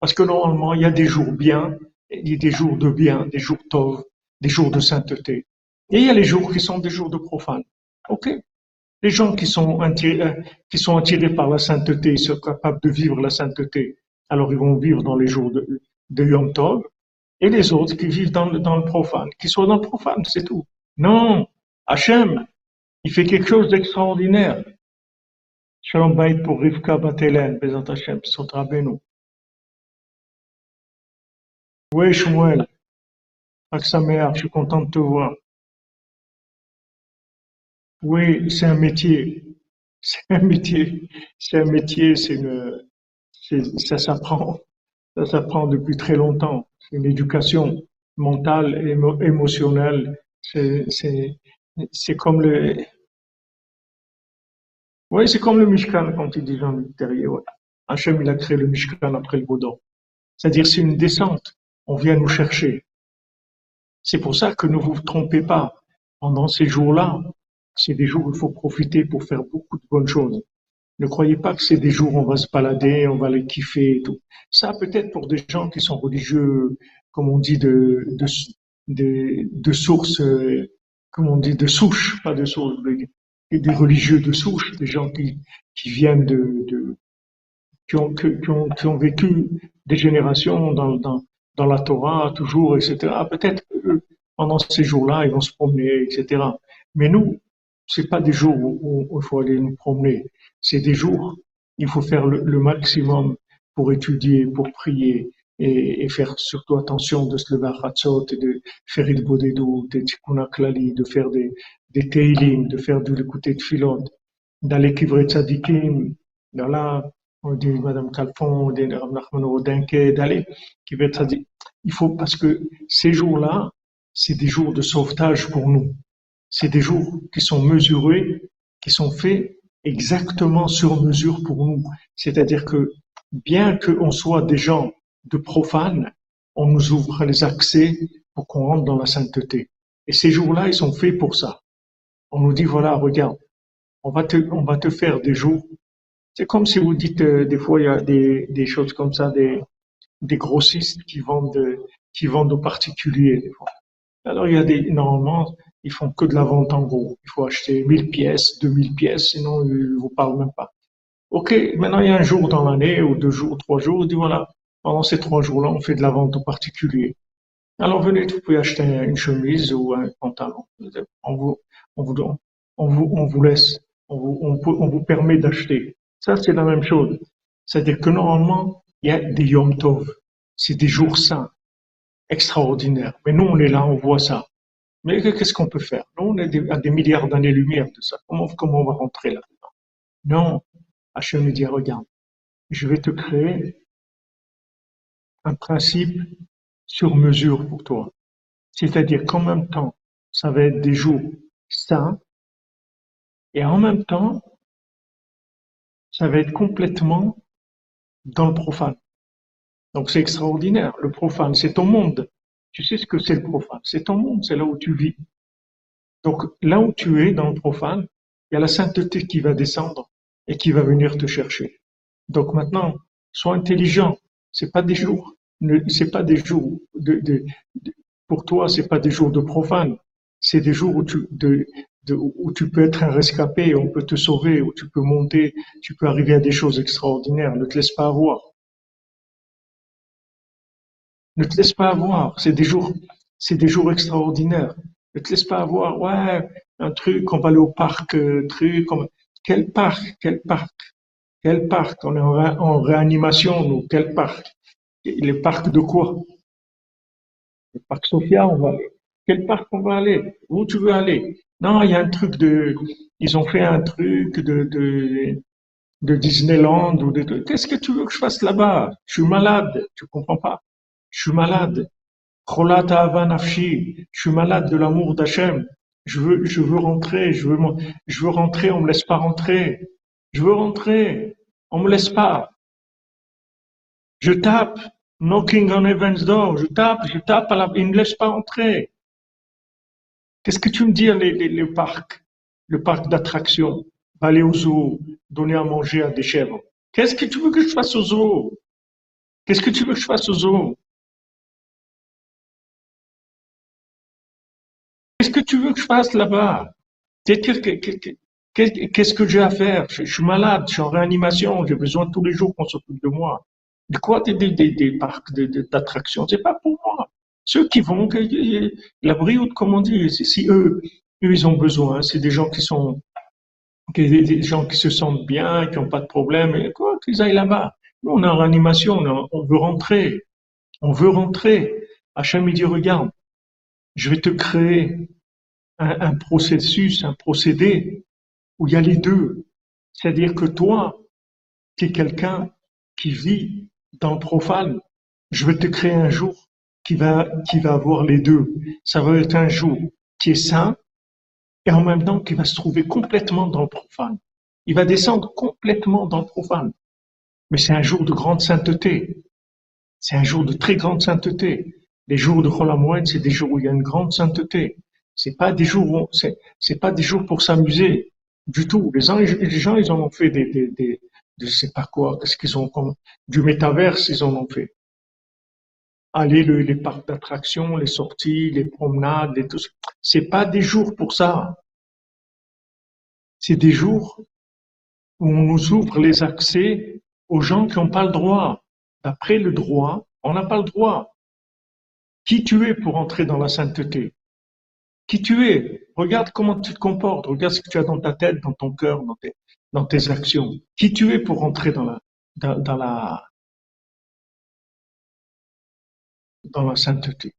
[SPEAKER 1] Parce que normalement, il y a des jours bien, il y a des jours de bien, des jours tov, des jours de sainteté. Et il y a les jours qui sont des jours de profane. OK Les gens qui sont, attirés, euh, qui sont attirés par la sainteté, ils sont capables de vivre la sainteté, alors ils vont vivre dans les jours de, Yom Tov. Et les autres qui vivent dans le, dans profane, qui soient dans le profane, c'est tout. Non, Hachem, il fait quelque chose d'extraordinaire. Shalom pour Rivka Batelen, Sotra. Oui, Shmuel, Aksamer, je suis content de te voir. Oui, c'est un métier. C'est un métier. C'est un métier, c'est une, ça s'apprend. Ça s'apprend depuis très longtemps. C'est une éducation mentale et émotionnelle. C'est, comme le, oui, c'est comme le Mishkan, quand il dit Jean-Luc Terrier. Ouais. Hachem, il a créé le Mishkan après le Baudon. C'est-à-dire, c'est une descente. On vient nous chercher. C'est pour ça que ne vous trompez pas. Pendant ces jours-là, c'est des jours où il faut profiter pour faire beaucoup de bonnes choses. Ne croyez pas que c'est des jours où on va se balader, on va les kiffer et tout. Ça, peut-être pour des gens qui sont religieux, comme on dit, de, de, source, euh, comme on dit, de souche, pas de source, et des religieux de souche, des gens qui, qui viennent de, de qui, ont, qui, ont, qui ont vécu des générations dans, dans, dans la Torah toujours, etc. Peut-être que pendant ces jours-là, ils vont se promener, etc. Mais nous, c'est pas des jours où, il faut aller nous promener. C'est des jours, il faut faire le, maximum pour étudier, pour prier et, faire surtout attention de se lever à Hatzot de faire il bodedou, des tikkun klali, de faire des, des teilim, de faire de l'écouter de filot, d'aller kivre tzadikim, là, on dit Madame Calfon, on dit Rav Nachman d'aller kivre tzadik. Il faut, parce que ces jours-là, c'est des jours de sauvetage pour nous. C'est des jours qui sont mesurés, qui sont faits exactement sur mesure pour nous. C'est-à-dire que bien qu'on soit des gens de profanes, on nous ouvre les accès pour qu'on rentre dans la sainteté. Et ces jours-là, ils sont faits pour ça. On nous dit, voilà, regarde, on va te, on va te faire des jours. C'est comme si vous dites, euh, des fois, il y a des, des choses comme ça, des, des grossistes qui vendent, qui vendent aux particuliers, des fois. Alors, il y a des, normalement, ils font que de la vente en gros. Il faut acheter 1000 pièces, 2000 pièces, sinon ils vous parlent même pas. Ok, maintenant il y a un jour dans l'année, ou deux jours, trois jours, il dit voilà, pendant ces trois jours-là, on fait de la vente aux particuliers. Alors venez, vous pouvez acheter une chemise ou un pantalon. On vous, on vous, on vous, on vous laisse, on vous, on, on vous permet d'acheter. Ça, c'est la même chose. C'est-à-dire que normalement, il y a des Yom Tov. C'est des jours saints, extraordinaires. Mais nous, on est là, on voit ça. Mais qu'est-ce qu'on peut faire? Nous, on est à des milliards d'années-lumière de ça. Comment, on va rentrer là-dedans Non. Hachem me dit, regarde, je vais te créer un principe sur mesure pour toi. C'est-à-dire qu'en même temps, ça va être des jours saints et en même temps, ça va être complètement dans le profane. Donc c'est extraordinaire. Le profane, c'est ton monde. Tu sais ce que c'est le profane? C'est ton monde, c'est là où tu vis. Donc là où tu es dans le profane, il y a la sainteté qui va descendre et qui va venir te chercher. Donc maintenant, sois intelligent. C'est pas des jours c'est pas des jours de, pour toi, c'est pas des jours de profane. C'est des jours où tu, où tu peux être un rescapé, on peut te sauver, où tu peux monter, tu peux arriver à des choses extraordinaires. Ne te laisse pas avoir. Ne te laisse pas avoir. C'est des jours, c'est des jours extraordinaires. Ne te laisse pas avoir. Ouais, un truc, on va aller au parc, euh, truc. Quel parc Quel parc Quel parc? On est en, en réanimation, nous. Quel parc? Les parcs de quoi? Le parc Sofia, on va aller. Quel parc on va aller? Où tu veux aller? Non, il y a un truc de. Ils ont fait un truc de, de, Disneyland ou de. Qu'est-ce que tu veux que je fasse là-bas? Je suis malade, tu comprends pas? Je suis malade. Je suis malade de l'amour d'Hachem. Je veux, je veux rentrer, je veux, je veux rentrer, on me laisse pas rentrer. Je veux rentrer, on me laisse pas. Je tape, knocking on heaven's door, je tape, je tape, à la, il me laisse pas entrer. Qu'est-ce que tu me dis, les, les, les parcs, le parc d'attractions, aller au zoo, donner à manger à des chèvres. Qu'est-ce que tu veux que je fasse au zoo? Qu'est-ce que tu veux que je fasse au zoo? Qu'est-ce que tu veux que je fasse là-bas? Qu'est-ce que j'ai à faire? Je, suis malade, je suis en réanimation, j'ai besoin tous les jours qu'on s'occupe de moi. De quoi des, des, des, parcs d'attractions? C'est pas pour moi. Ceux qui vont, l'abri ou comment dire, si eux, eux, ils ont besoin, c'est des gens qui sont des gens qui se sentent bien, qui n'ont pas de problème, et quoi, qu'ils aillent là-bas. Nous, on est en réanimation, on, veut rentrer. On veut rentrer. Hachem, il dit, regarde, je vais te créer un, processus, un procédé où il y a les deux. C'est-à-dire que toi, tu es quelqu'un qui vit dans le profane. Je vais te créer un jour qui va, qui va avoir les deux. Ça va être un jour qui est saint et en même temps qui va se trouver complètement dans le profane. Il va descendre complètement dans le profane. Mais c'est un jour de grande sainteté. C'est un jour de très grande sainteté. Les jours de Cholamoued, c'est des jours où il y a une grande sainteté. C'est pas des jours c'est, pas des jours pour s'amuser du tout. Les gens, les gens, ils en ont fait des, des, des, je sais pas quoi, qu'est-ce qu'ils ont du métaverse, ils en ont fait. Aller les parcs d'attractions, les sorties, les promenades, et tout. C'est pas des jours pour ça. C'est des jours où on nous ouvre les accès aux gens qui n'ont pas le droit. D'après le droit, on n'a pas le droit. Qui tu es pour entrer dans la sainteté? Qui tu es? Regarde comment tu te comportes, regarde ce que tu as dans ta tête, dans ton cœur, dans tes, dans tes actions. Qui tu es pour entrer dans la, dans, la, dans la sainteté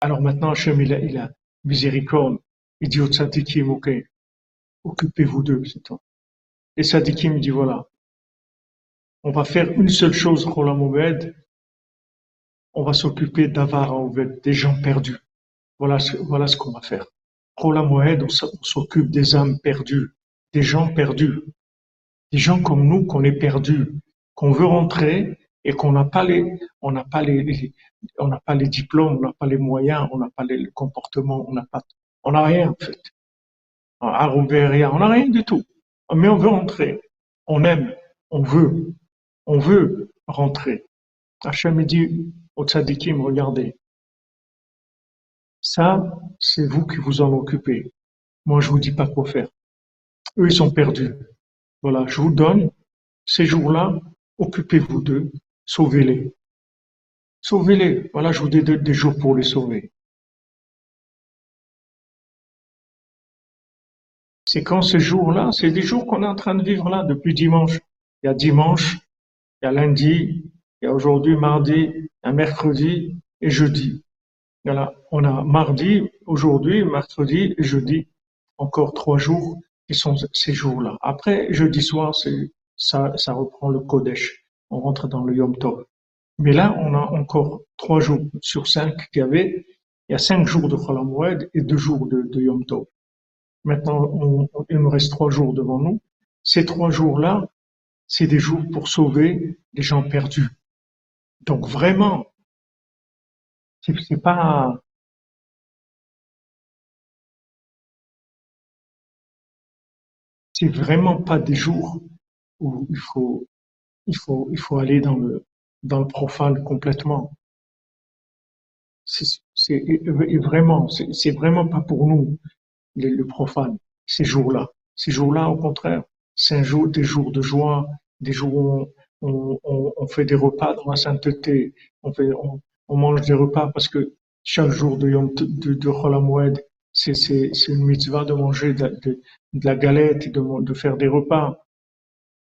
[SPEAKER 1] Alors maintenant, Hachem, il a, a miséricorde. Il dit au tzadikim, ok, occupez-vous d'eux, c'est tout. Et Sadikim dit voilà, on va faire une seule chose, Rolam Obed, on va s'occuper d'Avara des gens perdus. Voilà, voilà ce qu'on va faire. Rolam Obed, on s'occupe des âmes perdues, des gens perdus, des gens comme nous qu'on est perdus, qu'on veut rentrer et qu'on n'a pas les, on n'a pas les, on n'a pas les diplômes, on n'a pas les moyens, on n'a pas les, le comportement, on n'a pas, on n'a rien en fait. On n'a rien du tout mais on veut rentrer. On aime, on veut, on veut rentrer. Hachem dit au tzadikim, regardez, ça, c'est vous qui vous en occupez. Moi, je vous dis pas quoi faire. Eux, ils sont perdus. Voilà, je vous donne ces jours-là, occupez-vous d'eux, sauvez-les. Sauvez-les. Voilà, je vous donne des jours pour les sauver. c'est quand ce jour-là, c'est des jours qu'on est en train de vivre là depuis dimanche. Il y a dimanche, il y a lundi, il y a aujourd'hui mardi, un mercredi et jeudi. Voilà, on a mardi, aujourd'hui, mercredi et jeudi, encore trois jours qui sont ces jours-là. Après, jeudi soir, ça, ça reprend le Kodesh. On rentre dans le Yom Tov. Mais là, on a encore trois jours sur cinq qu'il y avait. Il y a cinq jours de Cholam et deux jours de, de Yom Tov. Maintenant, il me reste trois jours devant nous. Ces trois jours-là, c'est des jours pour sauver les gens perdus. Donc vraiment, c'est pas c'est vraiment pas des jours où il faut il faut il aller dans le dans le profane complètement. C'est vraiment c'est vraiment pas pour nous le, profane, ces jours-là. Ces jours-là, au contraire, c'est un jour, des jours de joie, des jours où on, fait des repas dans la sainteté, on, mange des repas parce que chaque jour de Yom de, de c'est, une mitzvah de manger de, la galette et de, de, faire des repas.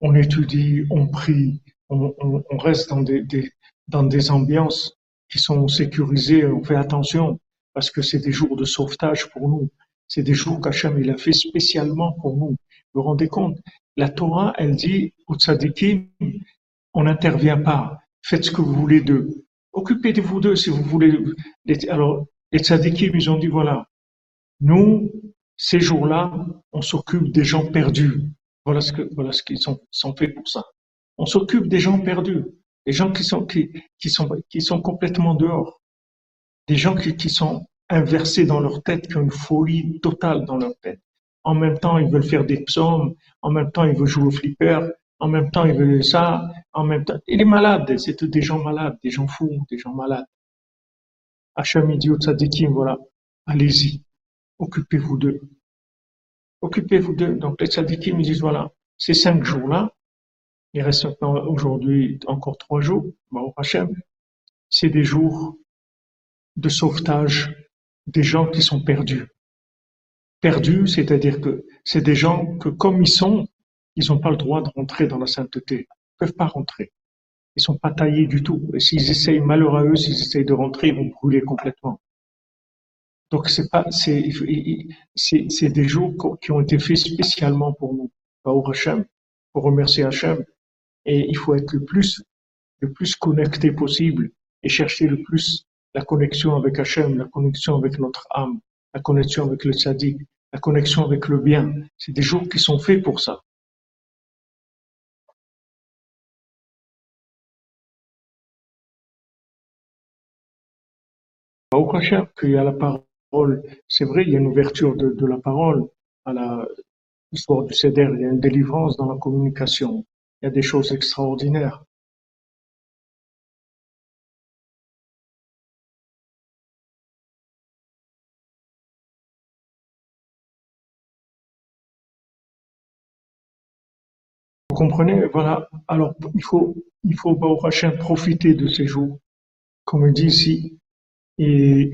[SPEAKER 1] On étudie, on prie, on, reste dans des, des, dans des ambiances qui sont sécurisées, on fait attention parce que c'est des jours de sauvetage pour nous. C'est des jours qu'Hachem il a fait spécialement pour nous. Vous vous rendez compte? La Torah, elle dit aux tzadikim, on n'intervient pas. Faites ce que vous voulez d'eux. Occupez-vous d'eux si vous voulez. Alors, Les tzadikim, ils ont dit, voilà, nous, ces jours-là, on s'occupe des gens perdus. Voilà ce qu'ils sont, faits pour ça. On s'occupe des gens perdus, des gens qui sont, complètement dehors, des gens qui, sont inversés dans leur tête, qui ont une folie totale dans leur tête. En même temps, ils veulent faire des psaumes, en même temps, ils veulent jouer au flipper, en même temps, ils veulent ça, en même temps. Il est malade, c'est des gens malades, des gens fous, des gens malades. Hacham idiot voilà, allez-y, occupez-vous d'eux. Occupez-vous d'eux. Donc les tzadikim, ils disent, voilà, ces cinq jours-là, il reste aujourd'hui encore trois jours, au Hachem, c'est des jours de sauvetage des gens qui sont perdus. Perdus, c'est-à-dire que c'est des gens que comme ils sont, ils n'ont pas le droit de rentrer dans la sainteté. Ils ne peuvent pas rentrer. Ils sont pas taillés du tout. Et s'ils essayent, malheur à eux, s'ils essayent de rentrer, ils vont brûler complètement. Donc c'est pas, c'est, c'est, des jours qui ont été faits spécialement pour nous, pour Hachem, pour remercier Hachem. Et il faut être le plus, le plus connecté possible et chercher le plus la connexion avec Hachem, la connexion avec notre âme, la connexion avec le tzaddik, la connexion avec le bien. C'est des jours qui sont faits pour ça. Au Hachem, qu'il y a la parole, c'est vrai, il y a une ouverture de, la parole à l'histoire du Seder, il y a une délivrance dans la communication, il y a des choses extraordinaires. Vous comprenez? Voilà. Alors, il faut, il faut, profiter de ces jours, comme il dit ici. Et,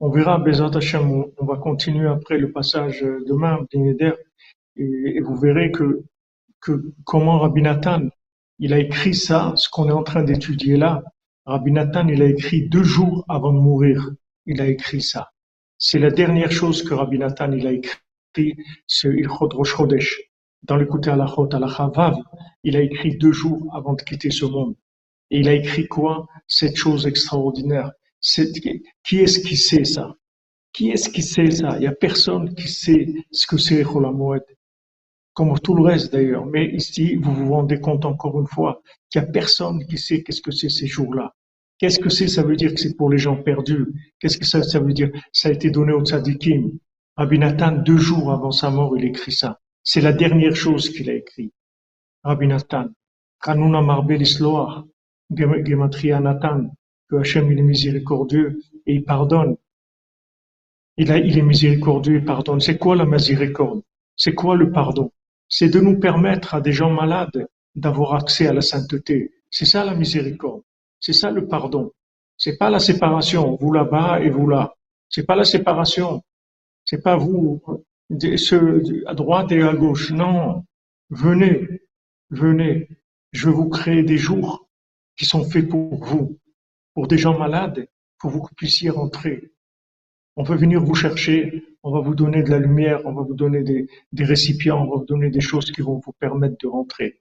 [SPEAKER 1] on verra, Bezat Hachem, on, va continuer après le passage demain, et, et vous verrez que, que comment Rabbi Nathan, il a écrit ça, ce qu'on est en train d'étudier là. Rabbi Nathan, il a écrit deux jours avant de mourir. Il a écrit ça. C'est la dernière chose que Rabbi Nathan, il a écrit, c'est Ilchot Rosh Chodesh dans le côté Alachot, Alachavav, il a écrit deux jours avant de quitter ce monde. Et il a écrit quoi? Cette chose extraordinaire. Qui est-ce qui sait ça? Qui est-ce qui sait ça? Il n'y a personne qui sait ce que c'est Cholamoued. Comme tout le reste d'ailleurs. Mais ici, vous vous rendez compte encore une fois qu'il n'y a personne qui sait qu'est-ce que c'est ces jours-là. Qu'est-ce que c'est? Ça veut dire que c'est pour les gens perdus. Qu'est-ce que ça, ça veut dire? Ça a été donné au tzadikim. Abinatan, deux jours avant sa mort, il écrit ça. C'est la dernière chose qu'il a écrit. Rabbi Nathan. Kanuna Marbel Isloach. Gematria Nathan. Que Hachem il est miséricordieux et il pardonne. Il, est miséricordieux et pardonne. C'est quoi la miséricorde? C'est quoi le pardon? C'est de nous permettre à des gens malades d'avoir accès à la sainteté. C'est ça la miséricorde. C'est ça le pardon. C'est pas la séparation, vous là-bas et vous là. C'est pas la séparation. C'est pas vous ceux à droite et à gauche. Non, venez, venez. Je vais vous créer des jours qui sont faits pour vous, pour des gens malades, pour que vous puissiez rentrer. On veut venir vous chercher, on va vous donner de la lumière, on va vous donner des, récipients, on va vous donner des choses qui vont vous permettre de rentrer.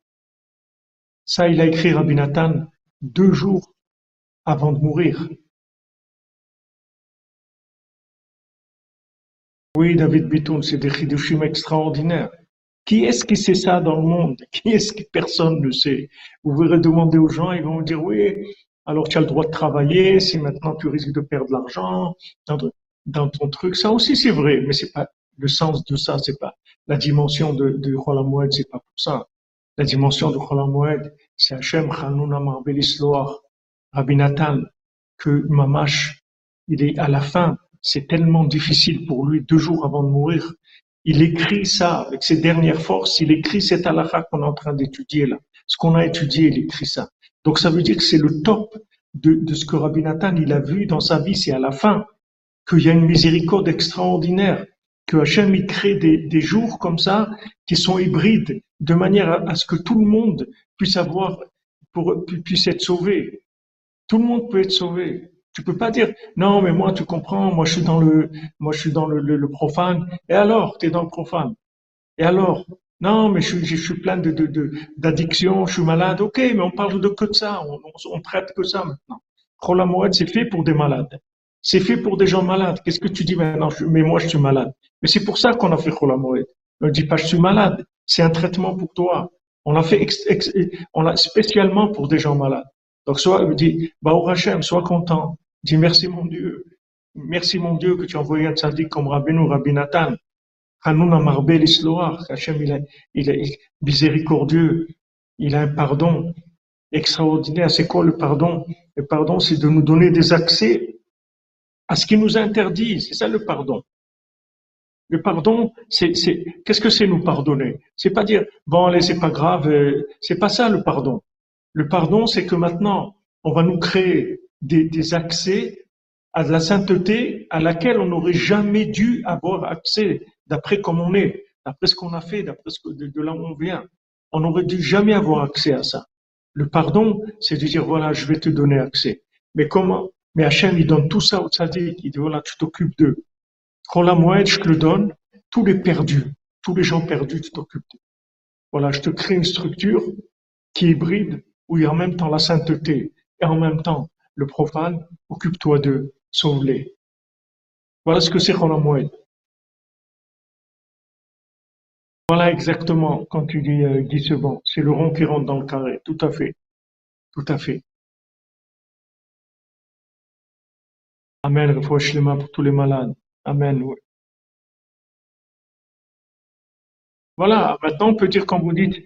[SPEAKER 1] Ça, il a écrit Rabbi Nathan deux jours avant de mourir. Oui, David Bitoun, c'est des chidushim extraordinaires. Qui est-ce qui sait ça dans le monde? Qui est-ce que personne ne sait? Vous verrez demander aux gens, ils vont vous dire oui, alors tu as le droit de travailler, si maintenant tu risques de perdre l'argent dans, ton truc. Ça aussi c'est vrai, mais c'est pas le sens de ça, c'est pas la dimension de, de Cholamoued, c'est pas pour ça. La dimension de Cholamoued, c'est Hachem Chanouna Marbelis Loach, Rabbi Nathan, que Mamash, il est à la fin, c'est tellement difficile pour lui deux jours avant de mourir. Il écrit ça avec ses dernières forces. Il écrit cette halakha qu'on est en train d'étudier là. Ce qu'on a étudié, il écrit ça. Donc ça veut dire que c'est le top de, ce que Rabbi Nathan il a vu dans sa vie. C'est à la fin qu'il y a une miséricorde extraordinaire, que Hachem il crée des, jours comme ça qui sont hybrides, de manière à, ce que tout le monde puisse avoir, pour, puisse être sauvé. Tout le monde peut être sauvé. Tu peux pas dire non, mais moi tu comprends, moi je suis dans le, moi je suis dans le, le, profane. Et alors, tu es dans le profane. Et alors, non, mais je, je suis plein de, de, d'addiction, je suis malade. Ok, mais on parle de que de ça, on, on, traite que ça maintenant. Moed, c'est fait pour des malades. C'est fait pour des gens malades. Qu'est-ce que tu dis maintenant? Mais moi, je suis malade. Mais c'est pour ça qu'on a fait Cholamoed. Ne dis pas, je suis malade. C'est un traitement pour toi. On l'a fait on l'a spécialement pour des gens malades. Donc, soit, dis, Baou Hashem, sois content. Dis merci mon Dieu. Merci mon Dieu que tu as envoyé un tzaddik comme Rabbeinu, Rabbi Nathan. Hanouna Marbel Isloar. Hashem, il il est miséricordieux. Il a un pardon extraordinaire. C'est quoi le pardon? Le pardon, c'est de nous donner des accès à ce qui nous interdit. C'est ça le pardon. Le pardon, c'est, qu'est-ce que c'est nous pardonner? C'est pas dire bon allez c'est pas grave, euh, c'est pas ça le pardon. Le pardon, c'est que maintenant on va nous créer des, des accès à de la sainteté à laquelle on n'aurait jamais dû avoir accès d'après comme on est, d'après ce qu'on a fait, d'après ce que, de, là où on vient. On n'aurait dû jamais avoir accès à ça. Le pardon, c'est de dire voilà, je vais te donner accès. Mais comment Mais Hachem, il donne tout ça au tzaddik. Il dit voilà, tu t'occupes d'eux. Quand la moelle, je te le donne, tous les perdus, tous les gens perdus, tu t'occupes d'eux. Voilà, je te crée une structure qui est hybride, où il y a en même temps la sainteté et en même temps le profane. Occupe-toi d'eux, sauve-les. Voilà ce que c'est la moelle. Voilà exactement quand tu dis euh, Guy c'est le rond qui rentre dans le carré, tout à fait, tout à fait. Amen, mains pour tous les malades. Amen, oui. Voilà, maintenant on peut dire quand vous dites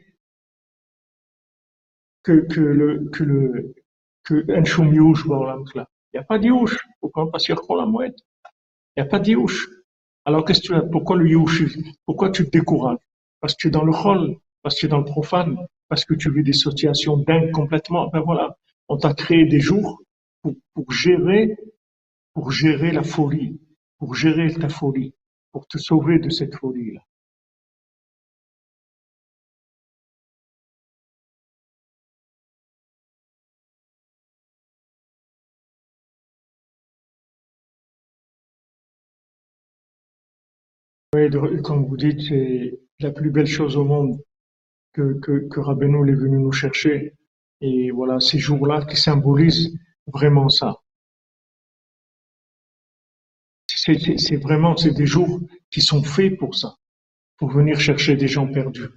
[SPEAKER 1] que, que le que le que un il n'y a pas d'youch. Pourquoi? Qu'il y a la mouette. Il n'y a pas d'youch. Alors qu'est-ce que tu as? Pourquoi le youch? Pourquoi tu te décourages? Parce que tu es dans le rôle, parce que tu es dans le profane, parce que tu vis des situations dingues complètement. Ben voilà, on t'a créé des jours pour, pour gérer pour gérer la folie pour gérer ta folie, pour te sauver de cette folie-là. Oui, comme vous dites, la plus belle chose au monde que, que, que est venu nous chercher. Et voilà, ces jours-là qui symbolisent vraiment ça c'est vraiment c'est des jours qui sont faits pour ça, pour venir chercher des gens perdus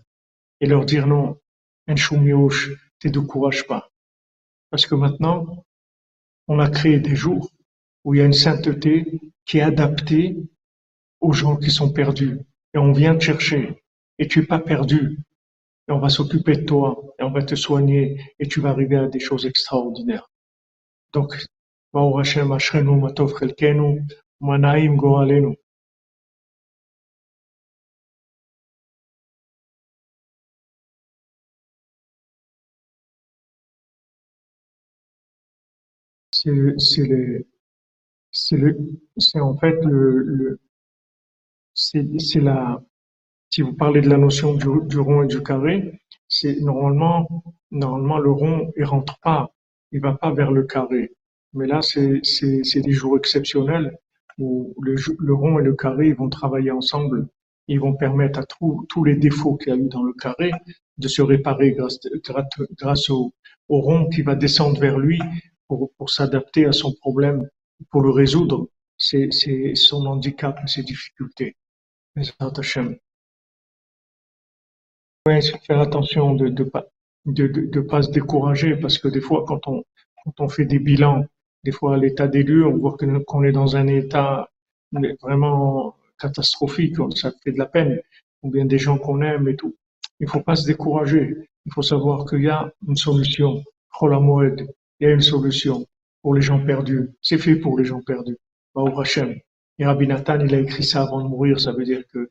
[SPEAKER 1] et leur dire non, un choumioche, te décourage pas. Parce que maintenant, on a créé des jours où il y a une sainteté qui est adaptée aux gens qui sont perdus. Et on vient te chercher. Et tu es pas perdu. Et on va s'occuper de toi. Et on va te soigner. Et tu vas arriver à des choses extraordinaires. Donc, c'est en fait le, c'est la, si vous parlez de la notion du, rond et du carré, c'est normalement, normalement le rond il rentre pas, il va pas vers le carré. Mais là, c'est, des jours exceptionnels où le, rond et le carré vont travailler ensemble. Ils vont permettre à tous les défauts qu'il y a eu dans le carré de se réparer grâce, au, rond qui va descendre vers lui pour, s'adapter à son problème, pour le résoudre, c'est son handicap, ses difficultés. Ouais, faire attention de de pas de, pas se décourager parce que des fois quand on quand on fait des bilans des fois à l'état lieux, on voit qu'on est dans un état vraiment catastrophique, ça fait de la peine, ou bien des gens qu'on aime et tout. Il faut pas se décourager. Il faut savoir qu'il y a une solution. il y a une solution pour les gens perdus. C'est fait pour les gens perdus. Et Rabbi Nathan, il a écrit ça avant de mourir. Ça veut dire que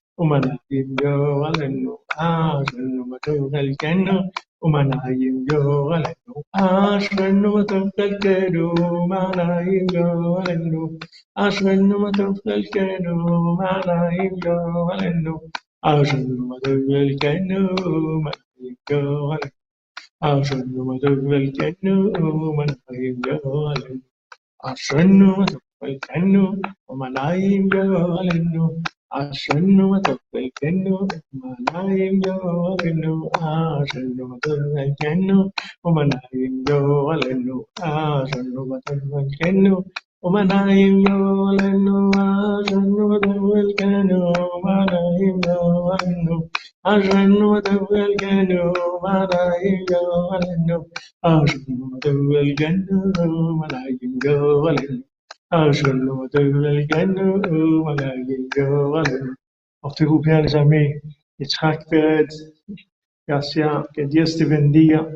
[SPEAKER 1] ومناعم جوالنو آشنو متوكلكنو ومناعم جوالنو آشنو متوكلكنو ومناعم جوالنو آشنو متوكلكنو ومناعم جوالنو آشنو متوكلكنو ومناعم جوالنو آشنو متوكلكنو ومناعم جوالنو آشنو متوكلكنو ومناعم جوالنو അശ്വന്നു തൊപ്പിൽ തെന്നു ഉമനായും ജോലെന്നു ആശന്നു തുന്നു ഉമനായും ജോലെന്നു ആശന്നു തുന്നു ഉമനായും ജോലെന്നു ആശന്നു തവൽക്കനു ഉമനായും ജോലെന്നു ആശന്നു തവൽക്കനു ഉമനായും ജോലെന്നു ആശന്നു തവൽക്കനു ഉമനായും ജോലെന്നു les amis, Yitzhak Peretz, Garcia, que Dieu te bendiga.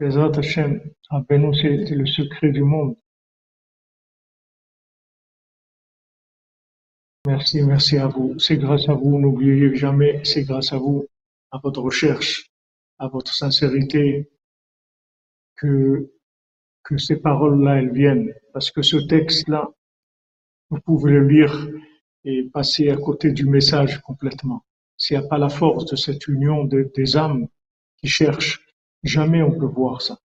[SPEAKER 1] Les autres chaînes, nous c'est le secret du monde. Merci, merci à vous. C'est grâce à vous, n'oubliez jamais, c'est grâce à vous, à votre recherche, à votre sincérité, que que ces paroles-là, elles viennent. Parce que ce texte-là, vous pouvez le lire et passer à côté du message complètement. S'il n'y a pas la force de cette union des âmes qui cherchent, jamais on peut voir ça.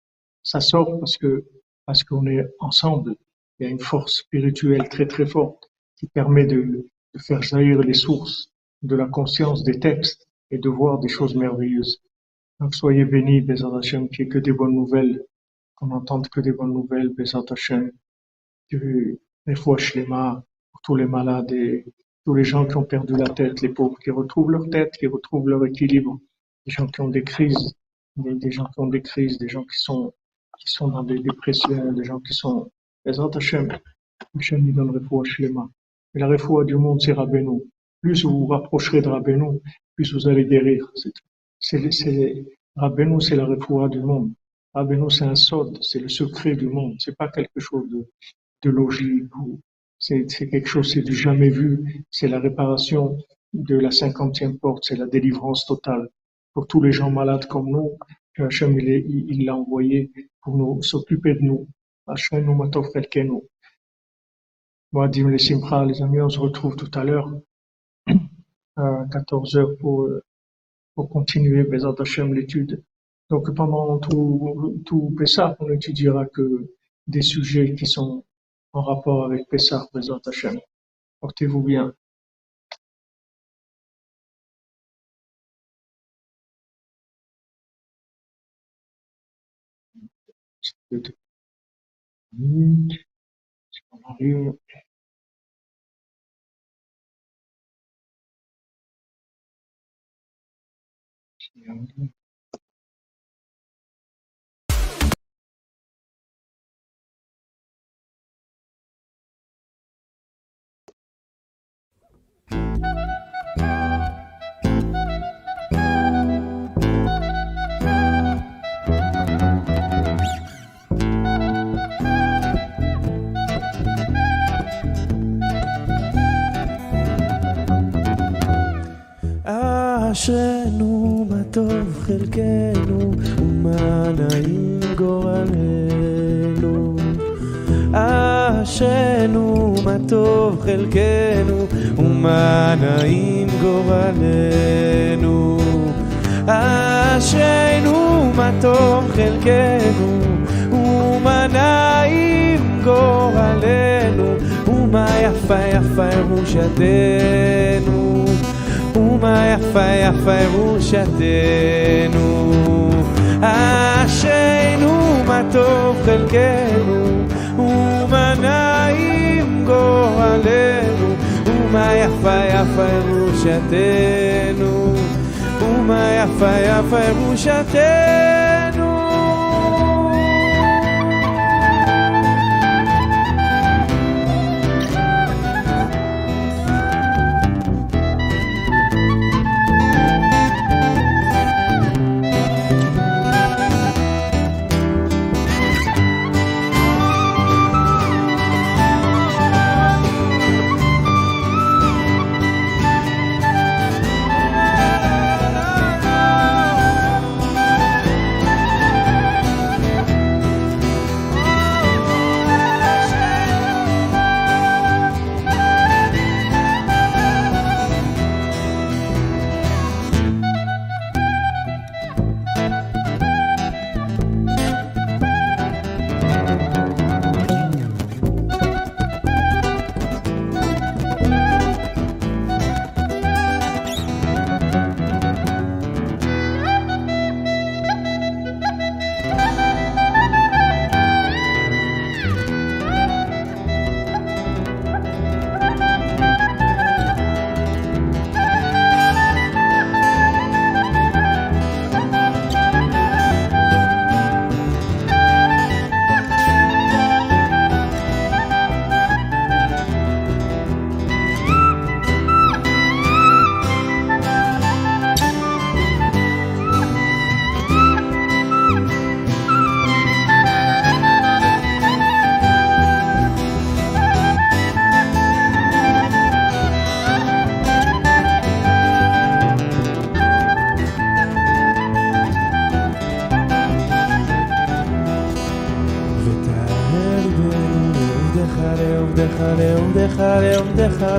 [SPEAKER 1] Ça sort parce que parce qu'on est ensemble. Il y a une force spirituelle très très forte qui permet de, de faire jaillir les sources de la conscience des textes et de voir des choses merveilleuses. Donc soyez bénis, Bézard Hachem, qui est que des bonnes nouvelles qu'on n'entende que des bonnes nouvelles, Bézat Hashem, du fois Shlema, pour tous les malades et tous les gens qui ont perdu la tête, les pauvres qui retrouvent leur tête, qui retrouvent leur équilibre, les gens qui ont des crises, des, gens qui ont des crises, des gens qui sont, qui sont dans des dépressions, des gens qui sont, Bézat Hashem, Hashem lui donne refoua. Et la refoua du monde, c'est Rabbeinu. Plus vous vous rapprocherez de Rabbeinu, plus vous allez guérir. C'est, c'est, Rabbeinu, c'est la refoua du monde. Ah ben non, c'est un sod, c'est le secret du monde, c'est pas quelque chose de, logique ou c'est quelque chose, c'est du jamais vu, c'est la réparation de la cinquantième porte, c'est la délivrance totale pour tous les gens malades comme nous. Hachem, il l'a envoyé pour nous s'occuper de nous. Hachem, nous matov nous. Moi, Dim les Simcha, les amis, on se retrouve tout à l'heure à 14 heures pour, pour continuer, Bezat Hachem, l'étude donc pendant tout, tout Pessah, on n'étudiera que des sujets qui sont en rapport avec Pessah, Bézat Hashem. Portez-vous bien.
[SPEAKER 2] אשרנו מה טוב חלקנו ומה נעים גורלנו. אשרנו מה טוב חלקנו ומה נעים גורלנו. אשרנו מה טוב חלקנו ומה נעים גורלנו ומה יפה יפה ירושתנו ומה יפה יפה ירושתנו אשרינו מה טוב חלקנו ומה נעים גורלנו ומה יפה יפה ירושתנו ומה יפה יפה ירושתנו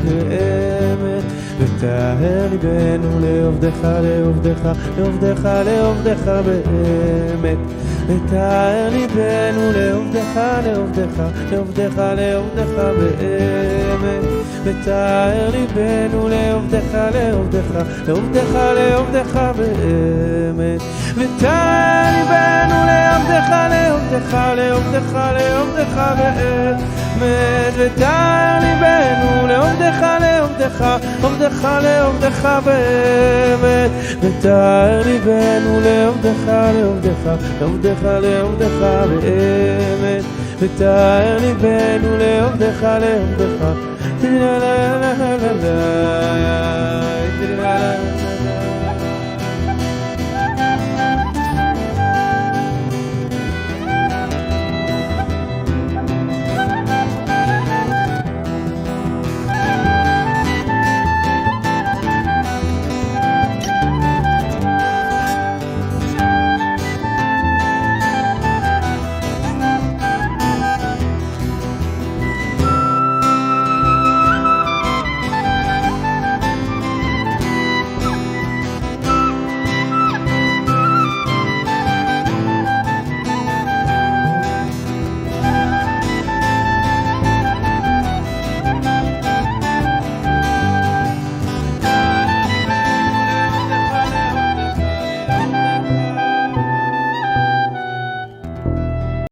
[SPEAKER 2] באמת ותאר ליבנו לעובדך לעובדך לעובדך לעובדך באמת. ותאר ליבנו לעובדך לעובדך לעובדך לעובדך באמת. ותאר ליבנו לעובדך לעובדך לעובדך לעובדך באמת. ותאר ליבנו לעובדך לעובדך לעובדך לעובדך באמת מת ותער ליבנו לעובדך לעובדך עובדך לעובדך באמת. ותער ליבנו לעובדך לעובדך לעובדך לעובדך באמת. ותער ליבנו לעובדך לעובדך לה לה לה לה לה